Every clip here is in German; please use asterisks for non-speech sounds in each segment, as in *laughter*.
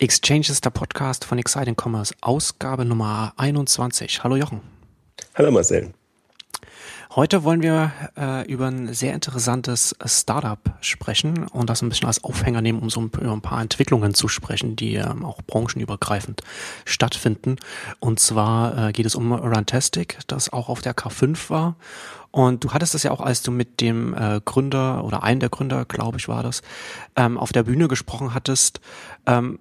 Exchange ist der Podcast von Exciting Commerce, Ausgabe Nummer 21. Hallo Jochen. Hallo Marcel. Heute wollen wir äh, über ein sehr interessantes Startup sprechen und das ein bisschen als Aufhänger nehmen, um so ein, über ein paar Entwicklungen zu sprechen, die ähm, auch branchenübergreifend stattfinden. Und zwar äh, geht es um Runtastic, das auch auf der K5 war. Und du hattest es ja auch, als du mit dem äh, Gründer oder einen der Gründer, glaube ich, war das, ähm, auf der Bühne gesprochen hattest, ähm,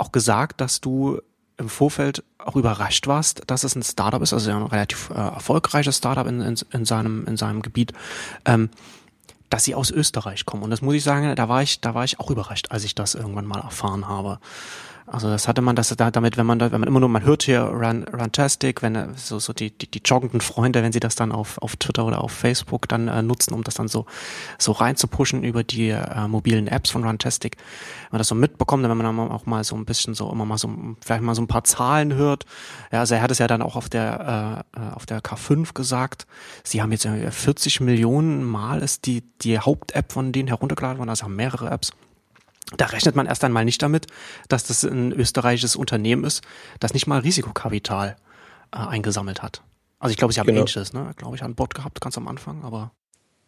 auch gesagt, dass du im Vorfeld auch überrascht warst, dass es ein Startup ist, also ein relativ äh, erfolgreiches Startup in, in, in, seinem, in seinem Gebiet, ähm, dass sie aus Österreich kommen. Und das muss ich sagen, da war ich, da war ich auch überrascht, als ich das irgendwann mal erfahren habe. Also das hatte man das da damit, wenn man da, wenn man immer nur, man hört hier Run, Runtastic, wenn so, so die, die, die joggenden Freunde, wenn sie das dann auf, auf Twitter oder auf Facebook dann äh, nutzen, um das dann so, so reinzupushen über die äh, mobilen Apps von Runtastic. Wenn man das so mitbekommt, wenn man dann auch mal so ein bisschen so, immer mal so, vielleicht mal so ein paar Zahlen hört. Ja, also er hat es ja dann auch auf der, äh, äh auf der K5 gesagt. Sie haben jetzt 40 Millionen Mal ist die, die Haupt-App von denen heruntergeladen worden, also haben mehrere Apps. Da rechnet man erst einmal nicht damit, dass das ein österreichisches Unternehmen ist, das nicht mal Risikokapital äh, eingesammelt hat. Also ich glaube, sie haben genau. ähnliches, ne? Glaube ich, an Bord gehabt, ganz am Anfang, aber.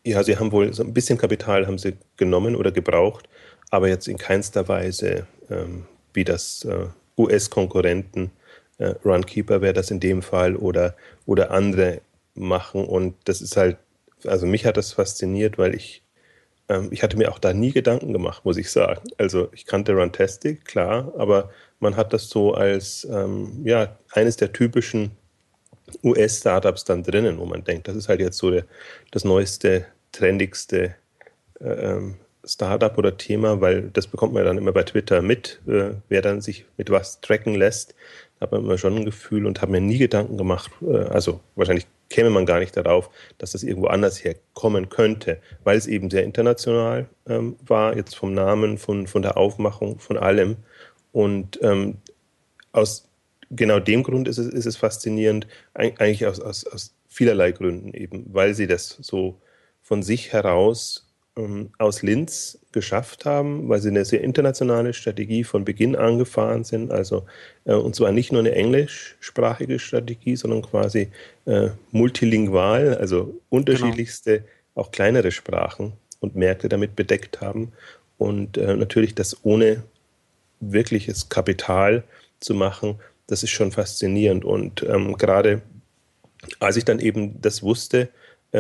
Ja, sie haben wohl so ein bisschen Kapital haben sie genommen oder gebraucht, aber jetzt in keinster Weise ähm, wie das äh, US-Konkurrenten äh, Runkeeper wäre das in dem Fall oder, oder andere machen. Und das ist halt, also mich hat das fasziniert, weil ich ähm, ich hatte mir auch da nie Gedanken gemacht, muss ich sagen. Also ich kannte Runtastic, klar, aber man hat das so als ähm, ja, eines der typischen US-Startups dann drinnen, wo man denkt, das ist halt jetzt so der, das neueste, trendigste äh, ähm, Startup oder Thema, weil das bekommt man dann immer bei Twitter mit, äh, wer dann sich mit was tracken lässt. Da hat man immer schon ein Gefühl und habe mir nie Gedanken gemacht, äh, also wahrscheinlich käme man gar nicht darauf, dass das irgendwo anders herkommen könnte, weil es eben sehr international ähm, war, jetzt vom Namen, von, von der Aufmachung, von allem. Und ähm, aus genau dem Grund ist es, ist es faszinierend, eigentlich aus, aus, aus vielerlei Gründen eben, weil sie das so von sich heraus ähm, aus Linz geschafft haben, weil sie eine sehr internationale Strategie von Beginn an gefahren sind. Also, äh, und zwar nicht nur eine englischsprachige Strategie, sondern quasi äh, multilingual, also unterschiedlichste, genau. auch kleinere Sprachen und Märkte damit bedeckt haben. Und äh, natürlich das ohne wirkliches Kapital zu machen, das ist schon faszinierend. Und ähm, gerade als ich dann eben das wusste,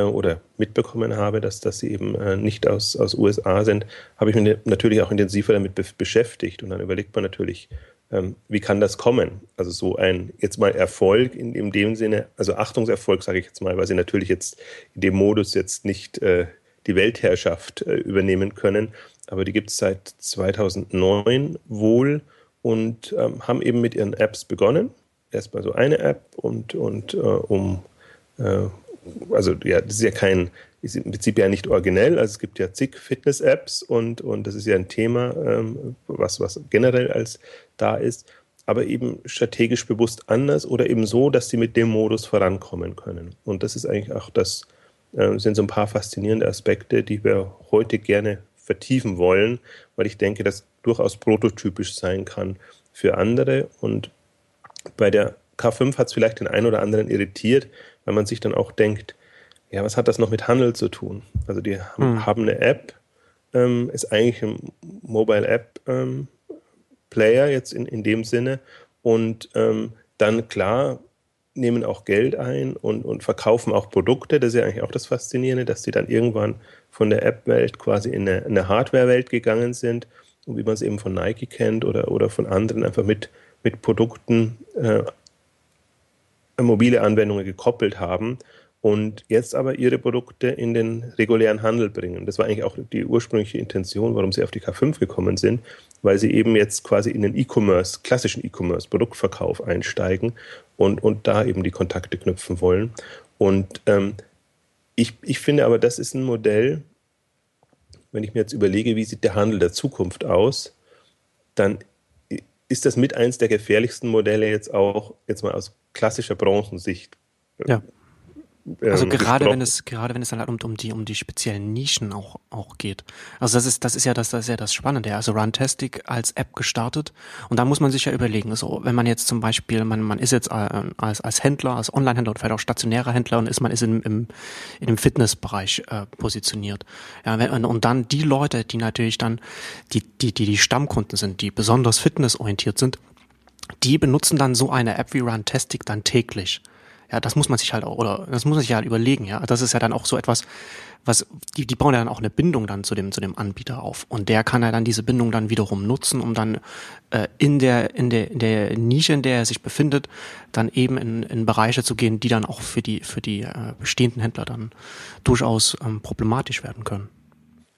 oder mitbekommen habe, dass, dass sie eben äh, nicht aus, aus USA sind, habe ich mich natürlich auch intensiver damit be beschäftigt. Und dann überlegt man natürlich, ähm, wie kann das kommen? Also so ein jetzt mal Erfolg in, in dem Sinne, also Achtungserfolg sage ich jetzt mal, weil sie natürlich jetzt in dem Modus jetzt nicht äh, die Weltherrschaft äh, übernehmen können. Aber die gibt es seit 2009 wohl und ähm, haben eben mit ihren Apps begonnen. Erstmal so eine App und, und äh, um äh, also ja, das ist ja kein, ist im Prinzip ja nicht originell. Also es gibt ja zig Fitness-Apps und, und das ist ja ein Thema, ähm, was, was generell als da ist, aber eben strategisch bewusst anders oder eben so, dass sie mit dem Modus vorankommen können. Und das ist eigentlich auch das, äh, sind so ein paar faszinierende Aspekte, die wir heute gerne vertiefen wollen, weil ich denke, dass durchaus prototypisch sein kann für andere. Und bei der K5 hat es vielleicht den einen oder anderen irritiert, weil man sich dann auch denkt, ja, was hat das noch mit Handel zu tun? Also die haben, hm. haben eine App, ähm, ist eigentlich ein Mobile App ähm, Player jetzt in, in dem Sinne und ähm, dann klar nehmen auch Geld ein und, und verkaufen auch Produkte. Das ist ja eigentlich auch das Faszinierende, dass sie dann irgendwann von der App-Welt quasi in eine, eine Hardware-Welt gegangen sind und wie man es eben von Nike kennt oder, oder von anderen einfach mit, mit Produkten äh, mobile Anwendungen gekoppelt haben und jetzt aber ihre Produkte in den regulären Handel bringen. Das war eigentlich auch die ursprüngliche Intention, warum sie auf die K5 gekommen sind, weil sie eben jetzt quasi in den E-Commerce, klassischen E-Commerce, Produktverkauf einsteigen und, und da eben die Kontakte knüpfen wollen. Und ähm, ich, ich finde aber, das ist ein Modell, wenn ich mir jetzt überlege, wie sieht der Handel der Zukunft aus, dann ist das mit eins der gefährlichsten Modelle jetzt auch, jetzt mal aus klassischer Branchensicht. Ja. also gerade wenn es gerade wenn es dann halt um, um die um die speziellen Nischen auch auch geht. Also das ist das ist ja das das ist ja das Spannende. Also Runtastic als App gestartet und da muss man sich ja überlegen, so wenn man jetzt zum Beispiel man man ist jetzt äh, als als Händler, als Online-Händler oder vielleicht auch stationärer Händler und ist man ist in, im in dem Fitnessbereich äh, positioniert. Ja wenn, und dann die Leute, die natürlich dann die die die die Stammkunden sind, die besonders fitnessorientiert sind, die benutzen dann so eine App wie Runtastic dann täglich. Ja, das muss man sich halt auch, oder das muss man sich halt überlegen, ja. Das ist ja dann auch so etwas, was, die, die bauen ja dann auch eine Bindung dann zu dem, zu dem Anbieter auf. Und der kann ja dann diese Bindung dann wiederum nutzen, um dann äh, in der, in der, in der Nische, in der er sich befindet, dann eben in, in Bereiche zu gehen, die dann auch für die, für die äh, bestehenden Händler dann durchaus ähm, problematisch werden können.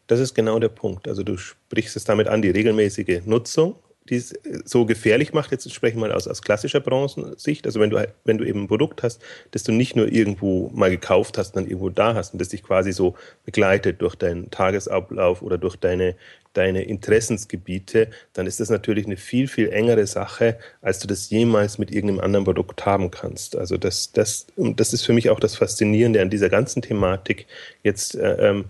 Das ist genau der Punkt. Also du sprichst es damit an, die regelmäßige Nutzung die es äh, so gefährlich macht, jetzt sprechen wir mal aus, aus klassischer Branchensicht, also wenn du, wenn du eben ein Produkt hast, das du nicht nur irgendwo mal gekauft hast, dann irgendwo da hast und das dich quasi so begleitet durch deinen Tagesablauf oder durch deine, deine Interessensgebiete, dann ist das natürlich eine viel, viel engere Sache, als du das jemals mit irgendeinem anderen Produkt haben kannst. Also das, das, das ist für mich auch das Faszinierende an dieser ganzen Thematik. Jetzt, äh, ähm,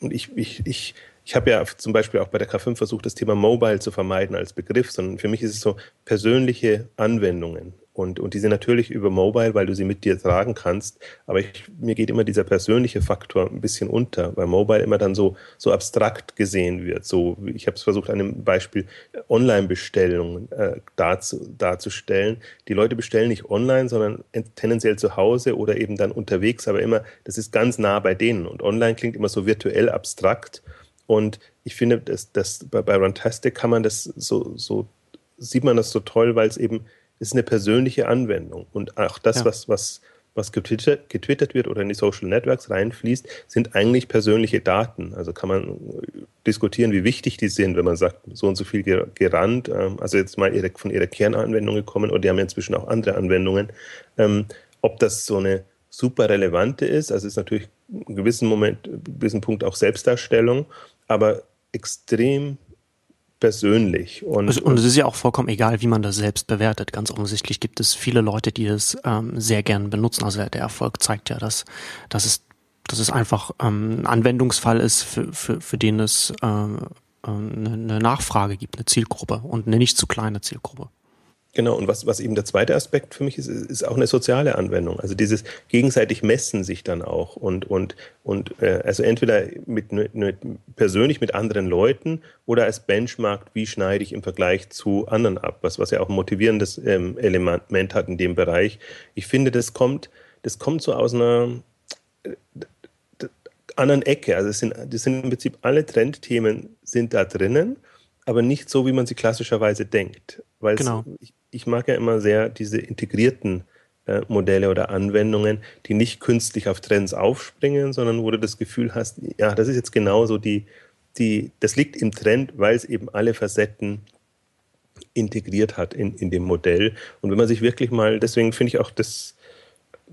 und ich, ich, ich ich habe ja zum Beispiel auch bei der K5 versucht, das Thema Mobile zu vermeiden als Begriff, sondern für mich ist es so persönliche Anwendungen. Und, und die sind natürlich über Mobile, weil du sie mit dir tragen kannst. Aber ich, mir geht immer dieser persönliche Faktor ein bisschen unter, weil Mobile immer dann so, so abstrakt gesehen wird. So, ich habe es versucht, an einem Beispiel Online-Bestellungen äh, darzu, darzustellen. Die Leute bestellen nicht online, sondern tendenziell zu Hause oder eben dann unterwegs, aber immer, das ist ganz nah bei denen. Und online klingt immer so virtuell abstrakt. Und ich finde, dass, dass bei, bei Runtastic kann man das so, so, sieht man das so toll, weil es eben ist eine persönliche Anwendung. Und auch das, ja. was, was, was getwittert, getwittert wird oder in die Social Networks reinfließt, sind eigentlich persönliche Daten. Also kann man diskutieren, wie wichtig die sind, wenn man sagt, so und so viel gerannt. Ähm, also jetzt mal von ihrer Kernanwendung gekommen oder die haben ja inzwischen auch andere Anwendungen. Ähm, ob das so eine super relevante ist, also ist natürlich in gewissen Moment, in gewissen Punkt auch Selbstdarstellung aber extrem persönlich. Und, also, und es ist ja auch vollkommen egal, wie man das selbst bewertet. Ganz offensichtlich gibt es viele Leute, die es ähm, sehr gern benutzen. Also der Erfolg zeigt ja, dass, dass, es, dass es einfach ähm, ein Anwendungsfall ist, für, für, für den es ähm, äh, eine Nachfrage gibt, eine Zielgruppe und eine nicht zu kleine Zielgruppe. Genau, und was, was eben der zweite Aspekt für mich ist, ist auch eine soziale Anwendung. Also dieses gegenseitig Messen sich dann auch und, und, und äh, also entweder mit, mit, persönlich mit anderen Leuten oder als Benchmark, wie schneide ich im Vergleich zu anderen ab, was, was ja auch ein motivierendes ähm, Element hat in dem Bereich. Ich finde, das kommt, das kommt so aus einer äh, anderen Ecke. Also es sind, das sind im Prinzip alle Trendthemen sind da drinnen, aber nicht so, wie man sie klassischerweise denkt. Weil genau. ich, ich mag ja immer sehr diese integrierten äh, Modelle oder Anwendungen, die nicht künstlich auf Trends aufspringen, sondern wo du das Gefühl hast, ja, das ist jetzt genauso die, die, das liegt im Trend, weil es eben alle Facetten integriert hat in, in dem Modell. Und wenn man sich wirklich mal, deswegen finde ich auch das,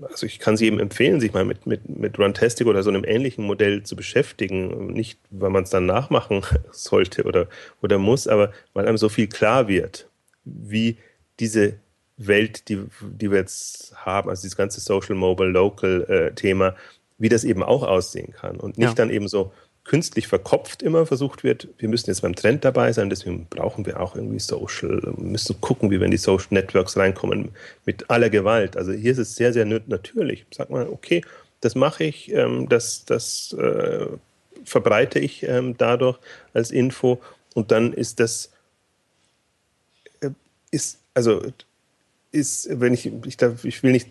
also ich kann es jedem empfehlen, sich mal mit, mit, mit Runtastic oder so einem ähnlichen Modell zu beschäftigen. Nicht, weil man es dann nachmachen *laughs* sollte oder, oder muss, aber weil einem so viel klar wird, wie diese Welt, die, die wir jetzt haben, also dieses ganze Social, Mobile, Local äh, wie das eben auch aussehen kann und nicht ja. dann eben so künstlich verkopft immer versucht wird, wir müssen jetzt beim Trend dabei sein, deswegen brauchen wir auch irgendwie Social, wir müssen gucken, wie wir in die Social Networks reinkommen mit aller Gewalt. Also hier ist es sehr, sehr natürlich. Sag mal, okay, das mache ich, ähm, das, das äh, verbreite ich ähm, dadurch als Info und dann ist das, äh, ist also ist, wenn ich, ich, ich will nicht,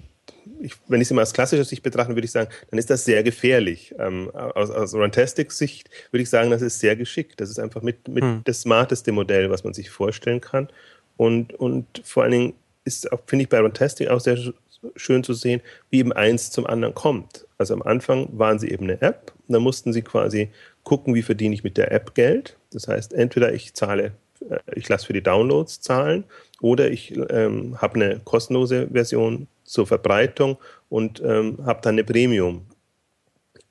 ich, wenn ich es immer als klassischer Sicht betrachte, würde ich sagen, dann ist das sehr gefährlich. Ähm, aus, aus Runtastic-Sicht würde ich sagen, das ist sehr geschickt. Das ist einfach mit, mit hm. das smarteste Modell, was man sich vorstellen kann. Und, und vor allen Dingen ist auch, finde ich, bei Runtastic auch sehr schön zu sehen, wie eben eins zum anderen kommt. Also am Anfang waren sie eben eine App, und dann mussten sie quasi gucken, wie verdiene ich mit der App Geld. Das heißt, entweder ich zahle, äh, ich lasse für die Downloads zahlen oder ich ähm, habe eine kostenlose Version zur Verbreitung und ähm, habe dann eine Premium,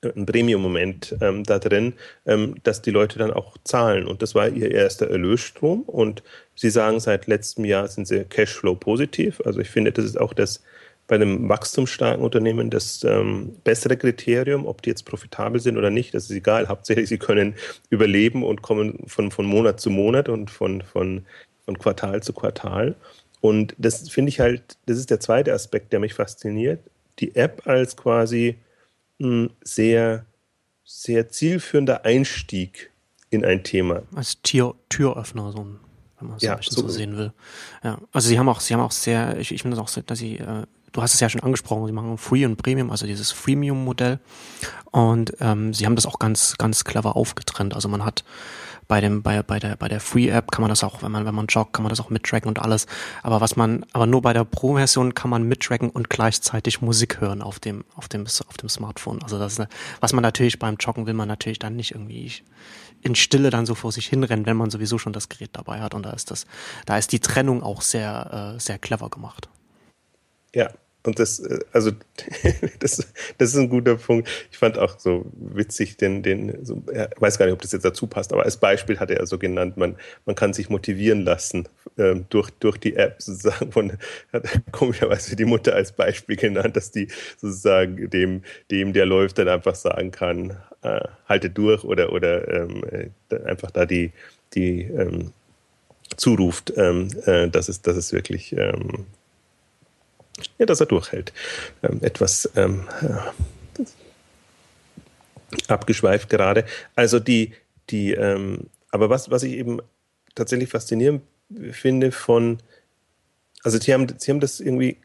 äh, ein Premium-Moment ähm, da drin, ähm, dass die Leute dann auch zahlen. Und das war ihr erster Erlösstrom. Und sie sagen, seit letztem Jahr sind sie Cashflow positiv. Also ich finde, das ist auch das, bei einem wachstumsstarken Unternehmen das ähm, bessere Kriterium, ob die jetzt profitabel sind oder nicht. Das ist egal. Hauptsächlich, sie können überleben und kommen von, von Monat zu Monat und von, von, von Quartal zu Quartal. Und das finde ich halt, das ist der zweite Aspekt, der mich fasziniert. Die App als quasi mh, hm, sehr, sehr zielführender Einstieg in ein Thema. Als Tür, Türöffner, so ein, wenn man es ja, so, so sehen will. Ja, also sie haben auch, sie haben auch sehr, ich, ich finde das auch, sehr, dass sie, äh, du hast es ja schon angesprochen, sie machen Free und Premium, also dieses Freemium-Modell. Und ähm, sie haben das auch ganz, ganz clever aufgetrennt. Also man hat bei dem, bei, bei der, bei der Free App kann man das auch, wenn man, wenn man joggt, kann man das auch mittracken und alles. Aber was man, aber nur bei der Pro-Version kann man mittracken und gleichzeitig Musik hören auf dem, auf dem, auf dem Smartphone. Also das eine, was man natürlich beim Joggen will man natürlich dann nicht irgendwie in Stille dann so vor sich hinrennen, wenn man sowieso schon das Gerät dabei hat. Und da ist das, da ist die Trennung auch sehr, äh, sehr clever gemacht. Ja, und das, äh, also, *laughs* das, das ist ein guter Punkt. Ich fand auch so witzig, den, den, so, ich weiß gar nicht, ob das jetzt dazu passt, aber als Beispiel hat er so genannt, man, man kann sich motivieren lassen ähm, durch, durch die App sozusagen. Von, hat komischerweise die Mutter als Beispiel genannt, dass die sozusagen dem, dem der läuft, dann einfach sagen kann, äh, halte durch oder, oder ähm, äh, einfach da die, die ähm, zuruft, ähm, äh, dass, es, dass es wirklich ähm, ja, dass er durchhält. Ähm, etwas ähm, äh, abgeschweift gerade. Also die, die, ähm, aber was, was ich eben tatsächlich faszinierend finde von, also sie haben, sie haben das irgendwie,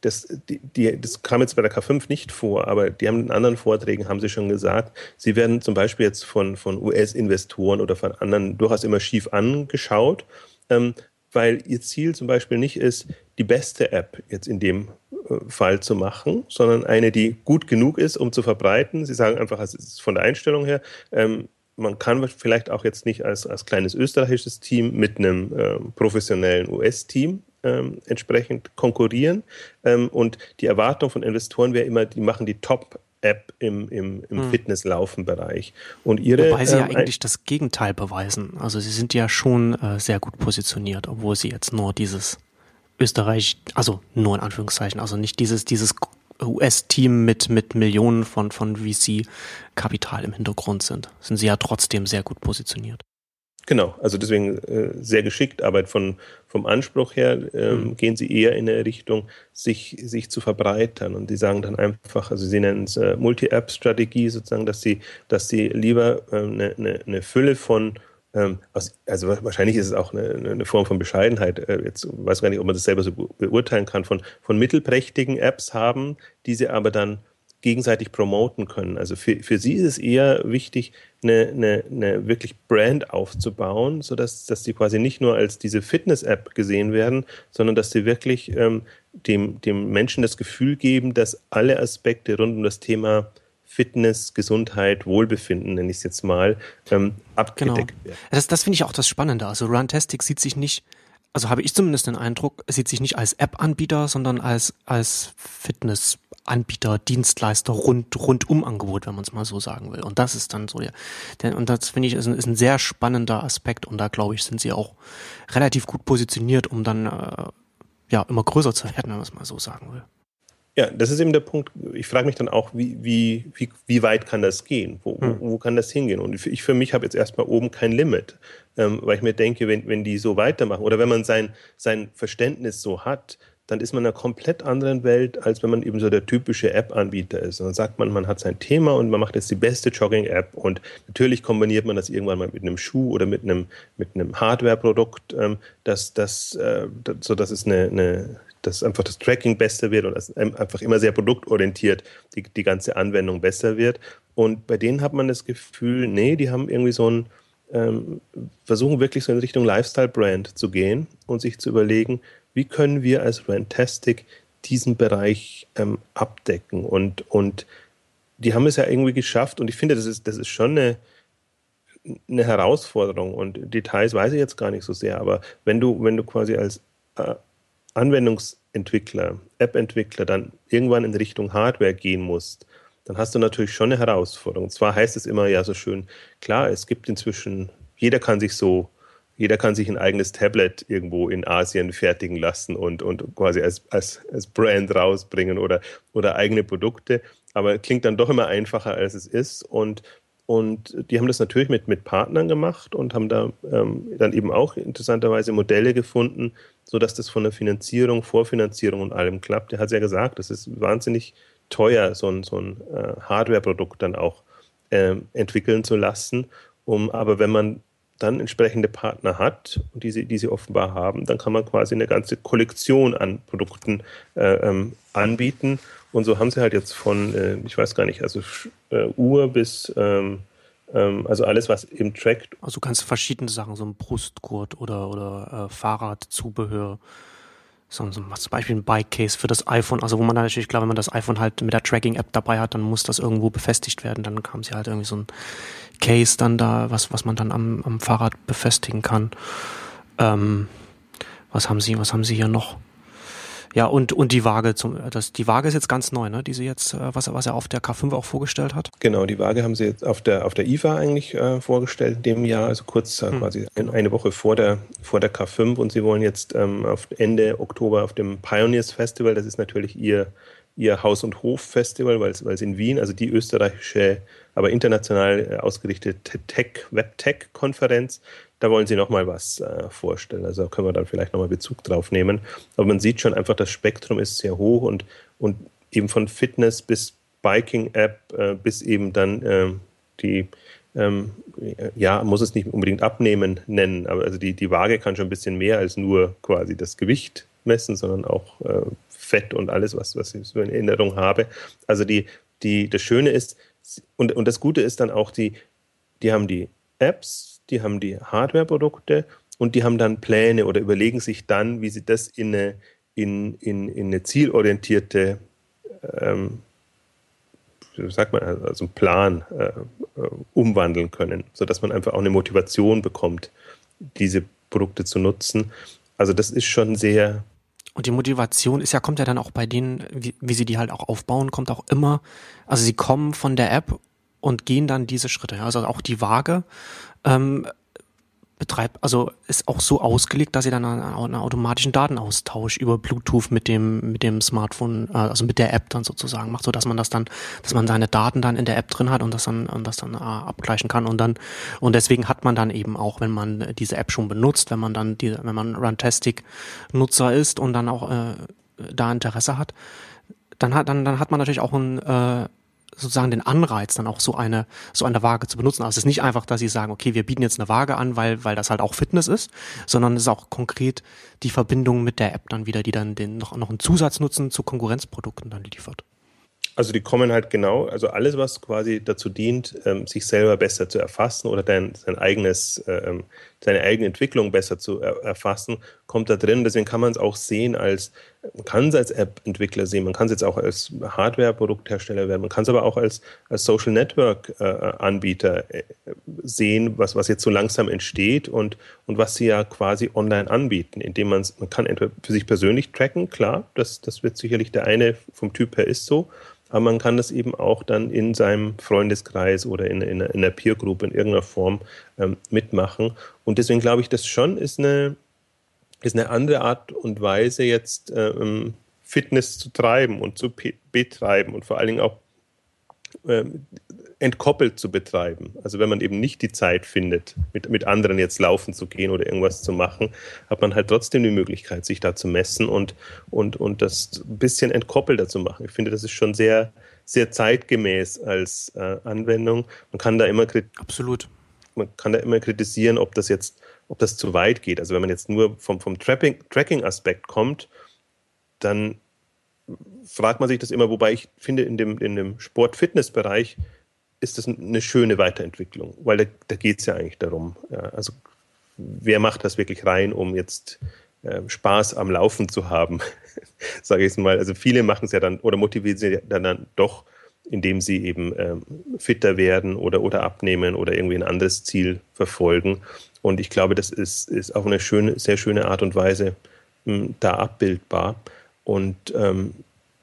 das, die, die, das kam jetzt bei der K5 nicht vor, aber die haben in anderen Vorträgen, haben sie schon gesagt, sie werden zum Beispiel jetzt von, von US-Investoren oder von anderen durchaus immer schief angeschaut, ähm, weil ihr Ziel zum Beispiel nicht ist, die beste App jetzt in dem äh, Fall zu machen, sondern eine, die gut genug ist, um zu verbreiten. Sie sagen einfach, es ist von der Einstellung her, ähm, man kann vielleicht auch jetzt nicht als, als kleines österreichisches Team mit einem äh, professionellen US-Team ähm, entsprechend konkurrieren. Ähm, und die Erwartung von Investoren wäre immer, die machen die Top App im, im, im hm. Fitnesslaufen-Bereich. Und ihre, Wobei sie ja ähm, eigentlich das Gegenteil beweisen. Also sie sind ja schon äh, sehr gut positioniert, obwohl sie jetzt nur dieses Österreich, also nur in Anführungszeichen, also nicht dieses, dieses US-Team mit, mit Millionen von, von VC-Kapital im Hintergrund sind. Sind sie ja trotzdem sehr gut positioniert. Genau, also deswegen äh, sehr geschickt, aber von, vom Anspruch her ähm, mhm. gehen sie eher in eine Richtung, sich, sich zu verbreitern. Und die sagen dann einfach, also sie nennen es äh, Multi-App-Strategie sozusagen, dass sie, dass sie lieber eine, eine, eine Fülle von ähm, also wahrscheinlich ist es auch eine, eine Form von Bescheidenheit. Äh, jetzt weiß gar nicht, ob man das selber so beurteilen kann, von, von mittelprächtigen Apps haben, die sie aber dann gegenseitig promoten können. Also für, für sie ist es eher wichtig, eine, eine, eine wirklich Brand aufzubauen, sodass dass sie quasi nicht nur als diese Fitness-App gesehen werden, sondern dass sie wirklich ähm, dem, dem Menschen das Gefühl geben, dass alle Aspekte rund um das Thema Fitness, Gesundheit, Wohlbefinden, nenne ich es jetzt mal, ähm, abgedeckt genau. werden. Das, das finde ich auch das Spannende. Also Runtastic sieht sich nicht, also habe ich zumindest den Eindruck, sieht sich nicht als App-Anbieter, sondern als, als Fitness- Anbieter, Dienstleister, rund, rundum Angebot, wenn man es mal so sagen will. Und das ist dann so der, der und das finde ich ist ein, ist ein sehr spannender Aspekt und da glaube ich, sind sie auch relativ gut positioniert, um dann äh, ja immer größer zu werden, wenn man es mal so sagen will. Ja, das ist eben der Punkt. Ich frage mich dann auch, wie, wie, wie, wie weit kann das gehen? Wo, hm. wo, wo kann das hingehen? Und ich für mich habe jetzt erstmal oben kein Limit, ähm, weil ich mir denke, wenn, wenn die so weitermachen oder wenn man sein, sein Verständnis so hat, dann ist man in einer komplett anderen Welt, als wenn man eben so der typische App-Anbieter ist. Und dann sagt man, man hat sein Thema und man macht jetzt die beste Jogging-App und natürlich kombiniert man das irgendwann mal mit einem Schuh oder mit einem, mit einem Hardware-Produkt, ähm, dass das, äh, so dass es eine, eine dass einfach das Tracking besser wird und dass einfach immer sehr produktorientiert die, die ganze Anwendung besser wird. Und bei denen hat man das Gefühl, nee, die haben irgendwie so ein, ähm, versuchen wirklich so in Richtung Lifestyle-Brand zu gehen und sich zu überlegen, wie können wir als Rantastic diesen Bereich ähm, abdecken? Und, und die haben es ja irgendwie geschafft und ich finde, das ist, das ist schon eine, eine Herausforderung und Details weiß ich jetzt gar nicht so sehr, aber wenn du, wenn du quasi als äh, Anwendungsentwickler, App-Entwickler dann irgendwann in Richtung Hardware gehen musst, dann hast du natürlich schon eine Herausforderung. Zwar heißt es immer ja so schön, klar, es gibt inzwischen, jeder kann sich so jeder kann sich ein eigenes Tablet irgendwo in Asien fertigen lassen und, und quasi als, als, als Brand rausbringen oder, oder eigene Produkte. Aber klingt dann doch immer einfacher, als es ist. Und, und die haben das natürlich mit, mit Partnern gemacht und haben da ähm, dann eben auch interessanterweise Modelle gefunden, sodass das von der Finanzierung, Vorfinanzierung und allem klappt. Der hat es ja gesagt, das ist wahnsinnig teuer, so ein, so ein äh, Hardware-Produkt dann auch äh, entwickeln zu lassen. Um, aber wenn man dann entsprechende Partner hat und diese, die sie offenbar haben, dann kann man quasi eine ganze Kollektion an Produkten äh, ähm, anbieten. Und so haben sie halt jetzt von, äh, ich weiß gar nicht, also äh, Uhr bis, ähm, ähm, also alles, was eben trackt. Also du kannst verschiedene Sachen, so ein Brustgurt oder, oder äh, Fahrradzubehör so, so zum Beispiel ein Bike-Case für das iPhone, also wo man dann natürlich, klar, wenn man das iPhone halt mit der Tracking-App dabei hat, dann muss das irgendwo befestigt werden. Dann kam sie halt irgendwie so ein Case dann da, was, was man dann am, am Fahrrad befestigen kann. Ähm, was haben Sie, was haben Sie hier noch? Ja, und, und die Waage zum, das, die Waage ist jetzt ganz neu, ne? Die sie jetzt, äh, was, was er auf der K5 auch vorgestellt hat. Genau, die Waage haben sie jetzt auf der, auf der IFA eigentlich äh, vorgestellt in dem Jahr, also kurz äh, hm, quasi genau. eine Woche vor der, vor der K5 und sie wollen jetzt ähm, auf Ende Oktober auf dem Pioneers Festival, das ist natürlich ihr, ihr Haus- und Hof-Festival, weil es in Wien, also die österreichische, aber international äh, ausgerichtete Tech, Web-Tech-Konferenz, da wollen sie nochmal was äh, vorstellen. Also können wir dann vielleicht nochmal Bezug drauf nehmen. Aber man sieht schon einfach, das Spektrum ist sehr hoch und, und eben von Fitness bis Biking-App äh, bis eben dann äh, die, ähm, ja, muss es nicht unbedingt abnehmen nennen, aber also die, die Waage kann schon ein bisschen mehr als nur quasi das Gewicht messen, sondern auch äh, Fett und alles, was, was ich so in Erinnerung habe. Also die, die, das Schöne ist, und, und das Gute ist dann auch, die, die haben die Apps, die haben die Hardware-Produkte und die haben dann Pläne oder überlegen sich dann, wie sie das in eine, in, in, in eine zielorientierte, ähm, wie sagt man, also einen Plan äh, umwandeln können, sodass man einfach auch eine Motivation bekommt, diese Produkte zu nutzen. Also das ist schon sehr, und die Motivation ist ja, kommt ja dann auch bei denen, wie, wie, sie die halt auch aufbauen, kommt auch immer, also sie kommen von der App und gehen dann diese Schritte. Also auch die Waage ähm, betreibt, also ist auch so ausgelegt, dass ihr dann einen, einen, automatischen Datenaustausch über Bluetooth mit dem mit dem Smartphone, äh, also mit der App dann sozusagen macht, so dass man das dann, dass man seine Daten dann in der App drin hat und das dann und das dann äh, abgleichen kann und dann und deswegen hat man dann eben auch, wenn man diese App schon benutzt, wenn man dann die, wenn man Runtastic Nutzer ist und dann auch äh, da Interesse hat, dann hat dann dann hat man natürlich auch ein äh, sozusagen den Anreiz, dann auch so eine, so eine Waage zu benutzen. Also es ist nicht einfach, dass sie sagen, okay, wir bieten jetzt eine Waage an, weil, weil das halt auch Fitness ist, sondern es ist auch konkret die Verbindung mit der App dann wieder, die dann den noch, noch einen Zusatznutzen zu Konkurrenzprodukten dann liefert. Also die kommen halt genau, also alles, was quasi dazu dient, ähm, sich selber besser zu erfassen oder dein, sein eigenes, ähm, seine eigene Entwicklung besser zu er erfassen, kommt da drin. Deswegen kann man es auch sehen als, man kann es als App-Entwickler sehen, man kann es jetzt auch als Hardware-Produkthersteller werden, man kann es aber auch als, als Social Network-Anbieter äh, sehen, was, was jetzt so langsam entsteht und, und was sie ja quasi online anbieten, indem man man kann entweder für sich persönlich tracken, klar, das, das wird sicherlich der eine vom Typ her ist so, aber man kann das eben auch dann in seinem Freundeskreis oder in, in, in einer Peer Group in irgendeiner Form ähm, mitmachen. Und deswegen glaube ich, das schon ist eine, ist eine andere Art und Weise, jetzt ähm, Fitness zu treiben und zu betreiben und vor allen Dingen auch ähm, entkoppelt zu betreiben. Also wenn man eben nicht die Zeit findet, mit, mit anderen jetzt laufen zu gehen oder irgendwas zu machen, hat man halt trotzdem die Möglichkeit, sich da zu messen und, und, und das ein bisschen entkoppelter zu machen. Ich finde, das ist schon sehr, sehr zeitgemäß als äh, Anwendung. Man kann da immer Absolut. Man kann da immer kritisieren, ob das jetzt, ob das zu weit geht. Also wenn man jetzt nur vom, vom Tracking-Aspekt kommt, dann fragt man sich das immer, wobei ich finde, in dem, in dem Sport-Fitness-Bereich ist das eine schöne Weiterentwicklung, weil da, da geht es ja eigentlich darum. Ja, also wer macht das wirklich rein, um jetzt äh, Spaß am Laufen zu haben, *laughs* sage ich es mal. Also viele machen es ja dann oder motivieren sie dann, dann doch, indem sie eben ähm, fitter werden oder, oder abnehmen oder irgendwie ein anderes Ziel verfolgen. Und ich glaube, das ist, ist auf eine schöne, sehr schöne Art und Weise mh, hm, da abbildbar. Und ähm,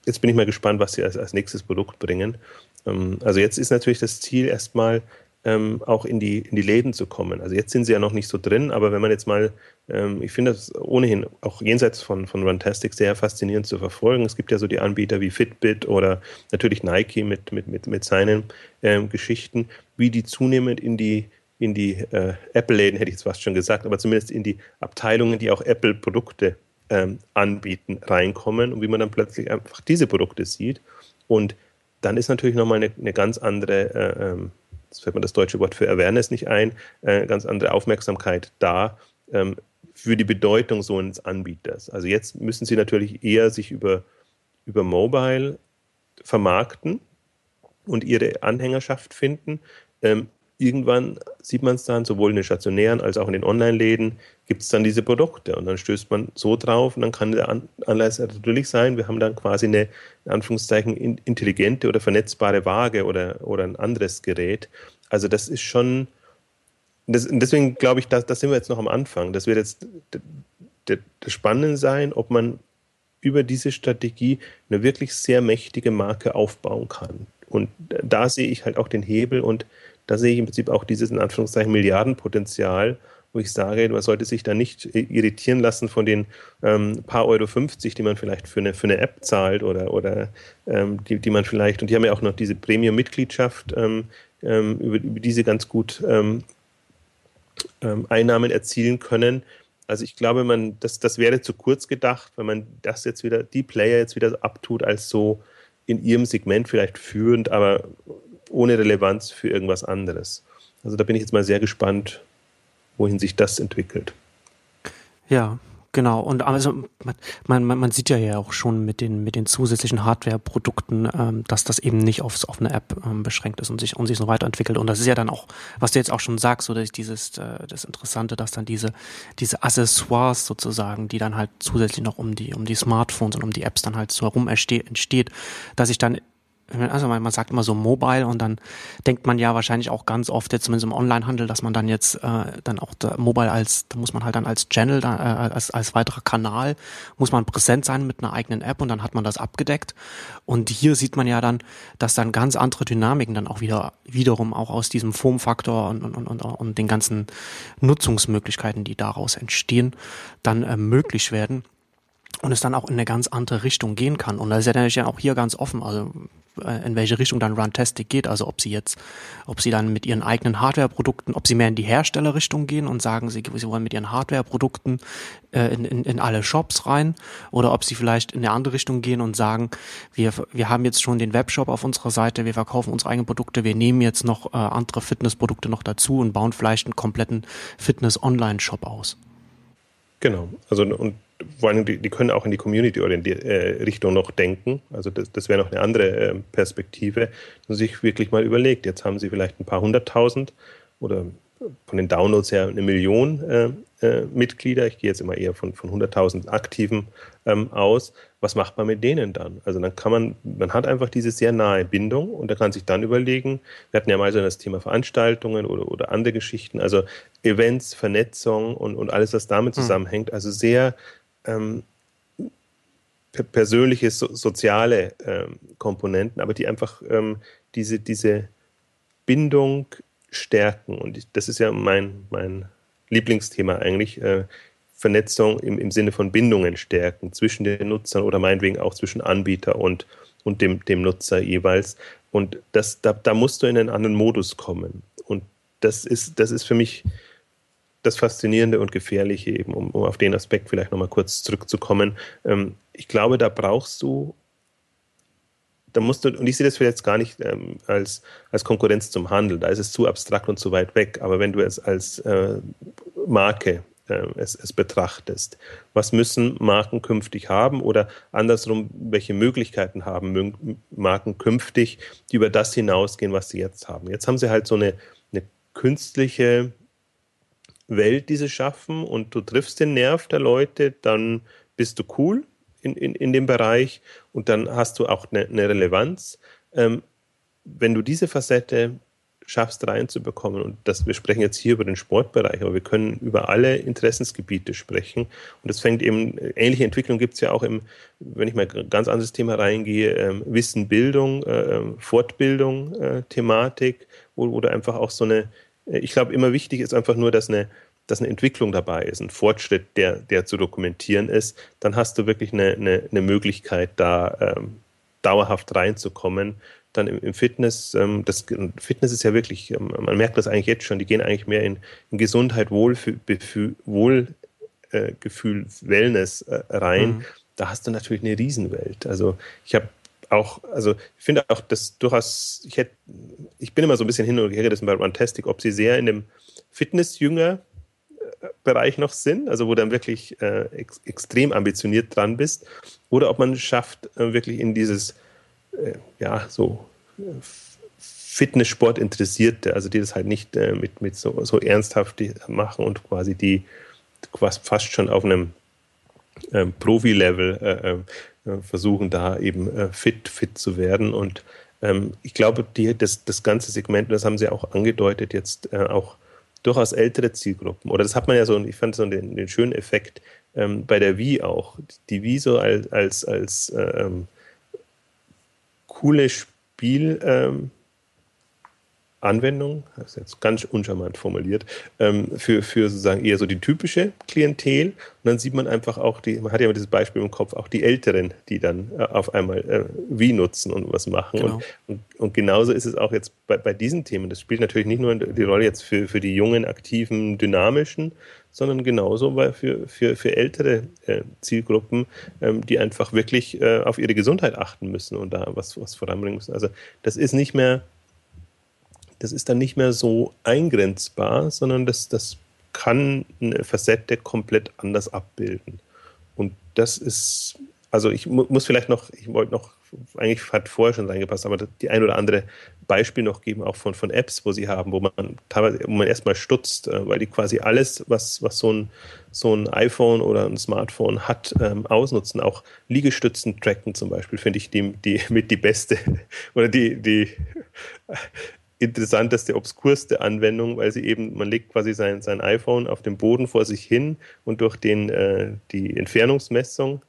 jetzt bin ich mal gespannt, was sie als, als nächstes Produkt bringen. Ähm, also jetzt ist natürlich das Ziel erstmal ähm, auch in die, in die Läden zu kommen. Also jetzt sind sie ja noch nicht so drin, aber wenn man jetzt mal, ähm, ich finde das ohnehin auch jenseits von, von Runtastic sehr faszinierend zu verfolgen. Es gibt ja so die Anbieter wie Fitbit oder natürlich Nike mit, mit, mit, mit seinen ähm, Geschichten, wie die zunehmend in die in die äh, Apple-Läden, hätte ich jetzt fast schon gesagt, aber zumindest in die Abteilungen, die auch Apple-Produkte ähm, anbieten, reinkommen und wie man dann plötzlich einfach diese Produkte sieht. Und dann ist natürlich nochmal eine, eine ganz andere, äh, ähm, jetzt fällt mir das deutsche Wort für Awareness nicht ein, äh, ganz andere Aufmerksamkeit da ähm, für die Bedeutung so eines Anbieters. Also jetzt müssen sie natürlich eher sich über, über Mobile vermarkten und ihre Anhängerschaft finden. Ähm, irgendwann sieht man es dann, sowohl in den stationären als auch in den Online-Läden, gibt es dann diese Produkte und dann stößt man so drauf und dann kann der Anlass natürlich sein, wir haben dann quasi eine, in Anführungszeichen, intelligente oder vernetzbare Waage oder, oder ein anderes Gerät. Also das ist schon, das, deswegen glaube ich, da, da sind wir jetzt noch am Anfang. Das wird jetzt das Spannende sein, ob man über diese Strategie eine wirklich sehr mächtige Marke aufbauen kann. Und da sehe ich halt auch den Hebel und da sehe ich im Prinzip auch dieses in Anführungszeichen Milliardenpotenzial, wo ich sage, man sollte sich da nicht irritieren lassen von den ähm, paar Euro 50, die man vielleicht für eine, für eine App zahlt oder, oder ähm, die, die man vielleicht, und die haben ja auch noch diese Premium-Mitgliedschaft, ähm, ähm über, über diese ganz gut ähm, ähm, Einnahmen erzielen können. Also ich glaube, man, das, das wäre zu kurz gedacht, wenn man das jetzt wieder, die Player jetzt wieder abtut als so in ihrem Segment vielleicht führend, aber ohne Relevanz für irgendwas anderes. Also da bin ich jetzt mal sehr gespannt, wohin sich das entwickelt. Ja, genau. Und also man, man, man sieht ja ja auch schon mit den, mit den zusätzlichen Hardware-Produkten, ähm, dass das eben nicht aufs, auf eine App ähm, beschränkt ist und sich, und sich so weiterentwickelt. Und das ist ja dann auch, was du jetzt auch schon sagst, so dass dieses, äh, das Interessante, dass dann diese, diese Accessoires sozusagen, die dann halt zusätzlich noch um die, um die Smartphones und um die Apps dann halt so herum entsteht, dass ich dann also man, sagt immer so Mobile und dann denkt man ja wahrscheinlich auch ganz oft jetzt zumindest im Onlinehandel, dass man dann jetzt äh, dann auch Mobile als, da muss man halt dann als Channel, da, äh, als, als weiterer Kanal, muss man präsent sein mit einer eigenen App und dann hat man das abgedeckt. Und hier sieht man ja dann, dass dann ganz andere Dynamiken dann auch wieder wiederum auch aus diesem Formfaktor und, und, und, und den ganzen Nutzungsmöglichkeiten, die daraus entstehen, dann äh, möglich werden und es dann auch in eine ganz andere Richtung gehen kann. Und das ist ja natürlich auch hier ganz offen. Also äh, in welche Richtung dann Runtastic geht. Also ob sie jetzt, ob sie dann mit ihren eigenen Hardware-Produkten, ob sie mehr in die Herstellerrichtung gehen und sagen, sie, sie wollen mit ihren Hardware-Produkten äh, in, in, in alle Shops rein oder ob sie vielleicht in eine andere Richtung gehen und sagen, wir, wir haben jetzt schon den Webshop auf unserer Seite, wir verkaufen unsere eigenen Produkte, wir nehmen jetzt noch äh, andere Fitnessprodukte noch dazu und bauen vielleicht einen kompletten Fitness-Online-Shop aus. Genau, also und vor allem, die, die können auch in die Community-Richtung äh, noch denken. Also das, das wäre noch eine andere äh, Perspektive, und sich wirklich mal überlegt, jetzt haben sie vielleicht ein paar hunderttausend oder von den Downloads her eine Million äh, äh, Mitglieder. Ich gehe jetzt immer eher von, von 100.000 Aktiven ähm, aus. Was macht man mit denen dann? Also dann kann man, man hat einfach diese sehr nahe Bindung und da kann sich dann überlegen, wir hatten ja mal so das Thema Veranstaltungen oder, oder andere Geschichten, also Events, Vernetzung und, und alles, was damit hm. zusammenhängt. Also sehr ähm, persönliche, so, soziale ähm, Komponenten, aber die einfach ähm, diese, diese Bindung stärken. Und das ist ja mein, mein Lieblingsthema eigentlich. Äh, Vernetzung im, im Sinne von Bindungen stärken zwischen den Nutzern oder meinetwegen auch zwischen Anbieter und, und dem, dem Nutzer jeweils. Und das, da, da musst du in einen anderen Modus kommen. Und das ist, das ist für mich das Faszinierende und Gefährliche eben, um, um auf den Aspekt vielleicht nochmal kurz zurückzukommen. Ähm, ich glaube, da brauchst du, da musst du, und ich sehe das jetzt gar nicht ähm, als, als Konkurrenz zum Handel, da ist es zu abstrakt und zu weit weg, aber wenn du es als äh, Marke äh, es, es betrachtest, was müssen Marken künftig haben oder andersrum, welche Möglichkeiten haben Marken künftig, die über das hinausgehen, was sie jetzt haben. Jetzt haben sie halt so eine, eine künstliche Welt, die sie schaffen und du triffst den Nerv der Leute, dann bist du cool in, in, in dem Bereich und dann hast du auch eine, eine Relevanz. Ähm, wenn du diese Facette schaffst reinzubekommen, und das, wir sprechen jetzt hier über den Sportbereich, aber wir können über alle Interessensgebiete sprechen. Und das fängt eben, ähnliche Entwicklung gibt es ja auch im, wenn ich mal ganz anderes Thema reingehe, ähm, Wissen, Bildung, äh, ähm, Fortbildung, äh, Thematik, wo, wo du einfach auch so eine, ich glaube, immer wichtig ist einfach nur, dass eine, dass eine Entwicklung dabei ist, ein Fortschritt, der, der zu dokumentieren ist, dann hast du wirklich eine, eine, eine Möglichkeit, da ähm, dauerhaft reinzukommen. Dann im, im Fitness, ähm, das Fitness ist ja wirklich, ähm, man merkt das eigentlich jetzt schon, die gehen eigentlich mehr in, in Gesundheit, Wohlgefühl, Wohl, äh, Wellness äh, rein. Mhm. Da hast du natürlich eine Riesenwelt. Also ich habe auch, also ich finde auch, dass durchaus, ich hätte, ich bin immer so ein bisschen hin und her gerissen bei Runtastic, ob sie sehr in dem Fitnessjünger Bereich noch sind, also wo dann wirklich äh, ex extrem ambitioniert dran bist, oder ob man es schafft, äh, wirklich in dieses, äh, ja, so äh, Fitnesssport Interessierte, also die das halt nicht äh, mit, mit so, so ernsthaft machen und quasi die quasi fast schon auf einem ähm, Profi-Level äh, versuchen, da eben fit, fit zu werden. Und ähm, ich glaube, die, das, das ganze Segment, das haben sie auch angedeutet, jetzt auch durchaus ältere Zielgruppen. Oder das hat man ja so, ich fand so den, den schönen Effekt ähm, bei der Wii auch. Die Wii so als, als, als ähm, coole Spiel, ähm, Anwendung, das ist jetzt ganz uncharmant formuliert, ähm, für, für sozusagen eher so die typische Klientel. Und dann sieht man einfach auch die, man hat ja immer dieses Beispiel im Kopf, auch die Älteren, die dann äh, auf einmal äh, wie nutzen und was machen. Genau. Und, und, und, genauso ist es auch jetzt bei, bei diesen Themen. Das spielt natürlich nicht nur die Rolle jetzt für, für die jungen, aktiven, dynamischen, sondern genauso für, für, für ältere äh, Zielgruppen, ähm, die einfach wirklich auf ihre Gesundheit achten müssen und da was, was voranbringen müssen. Also das ist nicht mehr das ist dann nicht mehr so eingrenzbar, sondern das, das kann eine Facette komplett anders abbilden. Und das ist, also ich mu muss vielleicht noch, ich wollte noch, eigentlich hat vorher schon reingepasst, aber die ein oder andere Beispiel noch geben, auch von, von Apps, wo sie haben, wo man teilweise, wo man erstmal stutzt, äh, weil die quasi alles, was, was so ein, so ein iPhone oder ein Smartphone hat, ähm, ausnutzen. Auch Liegestützen tracken zum Beispiel, finde ich die, die *laughs* mit die beste oder die, die interessanteste, obskurste Anwendung, weil sie eben, man legt quasi sein, sein iPhone auf dem Boden vor sich hin und durch den, äh, die Entfernungsmessung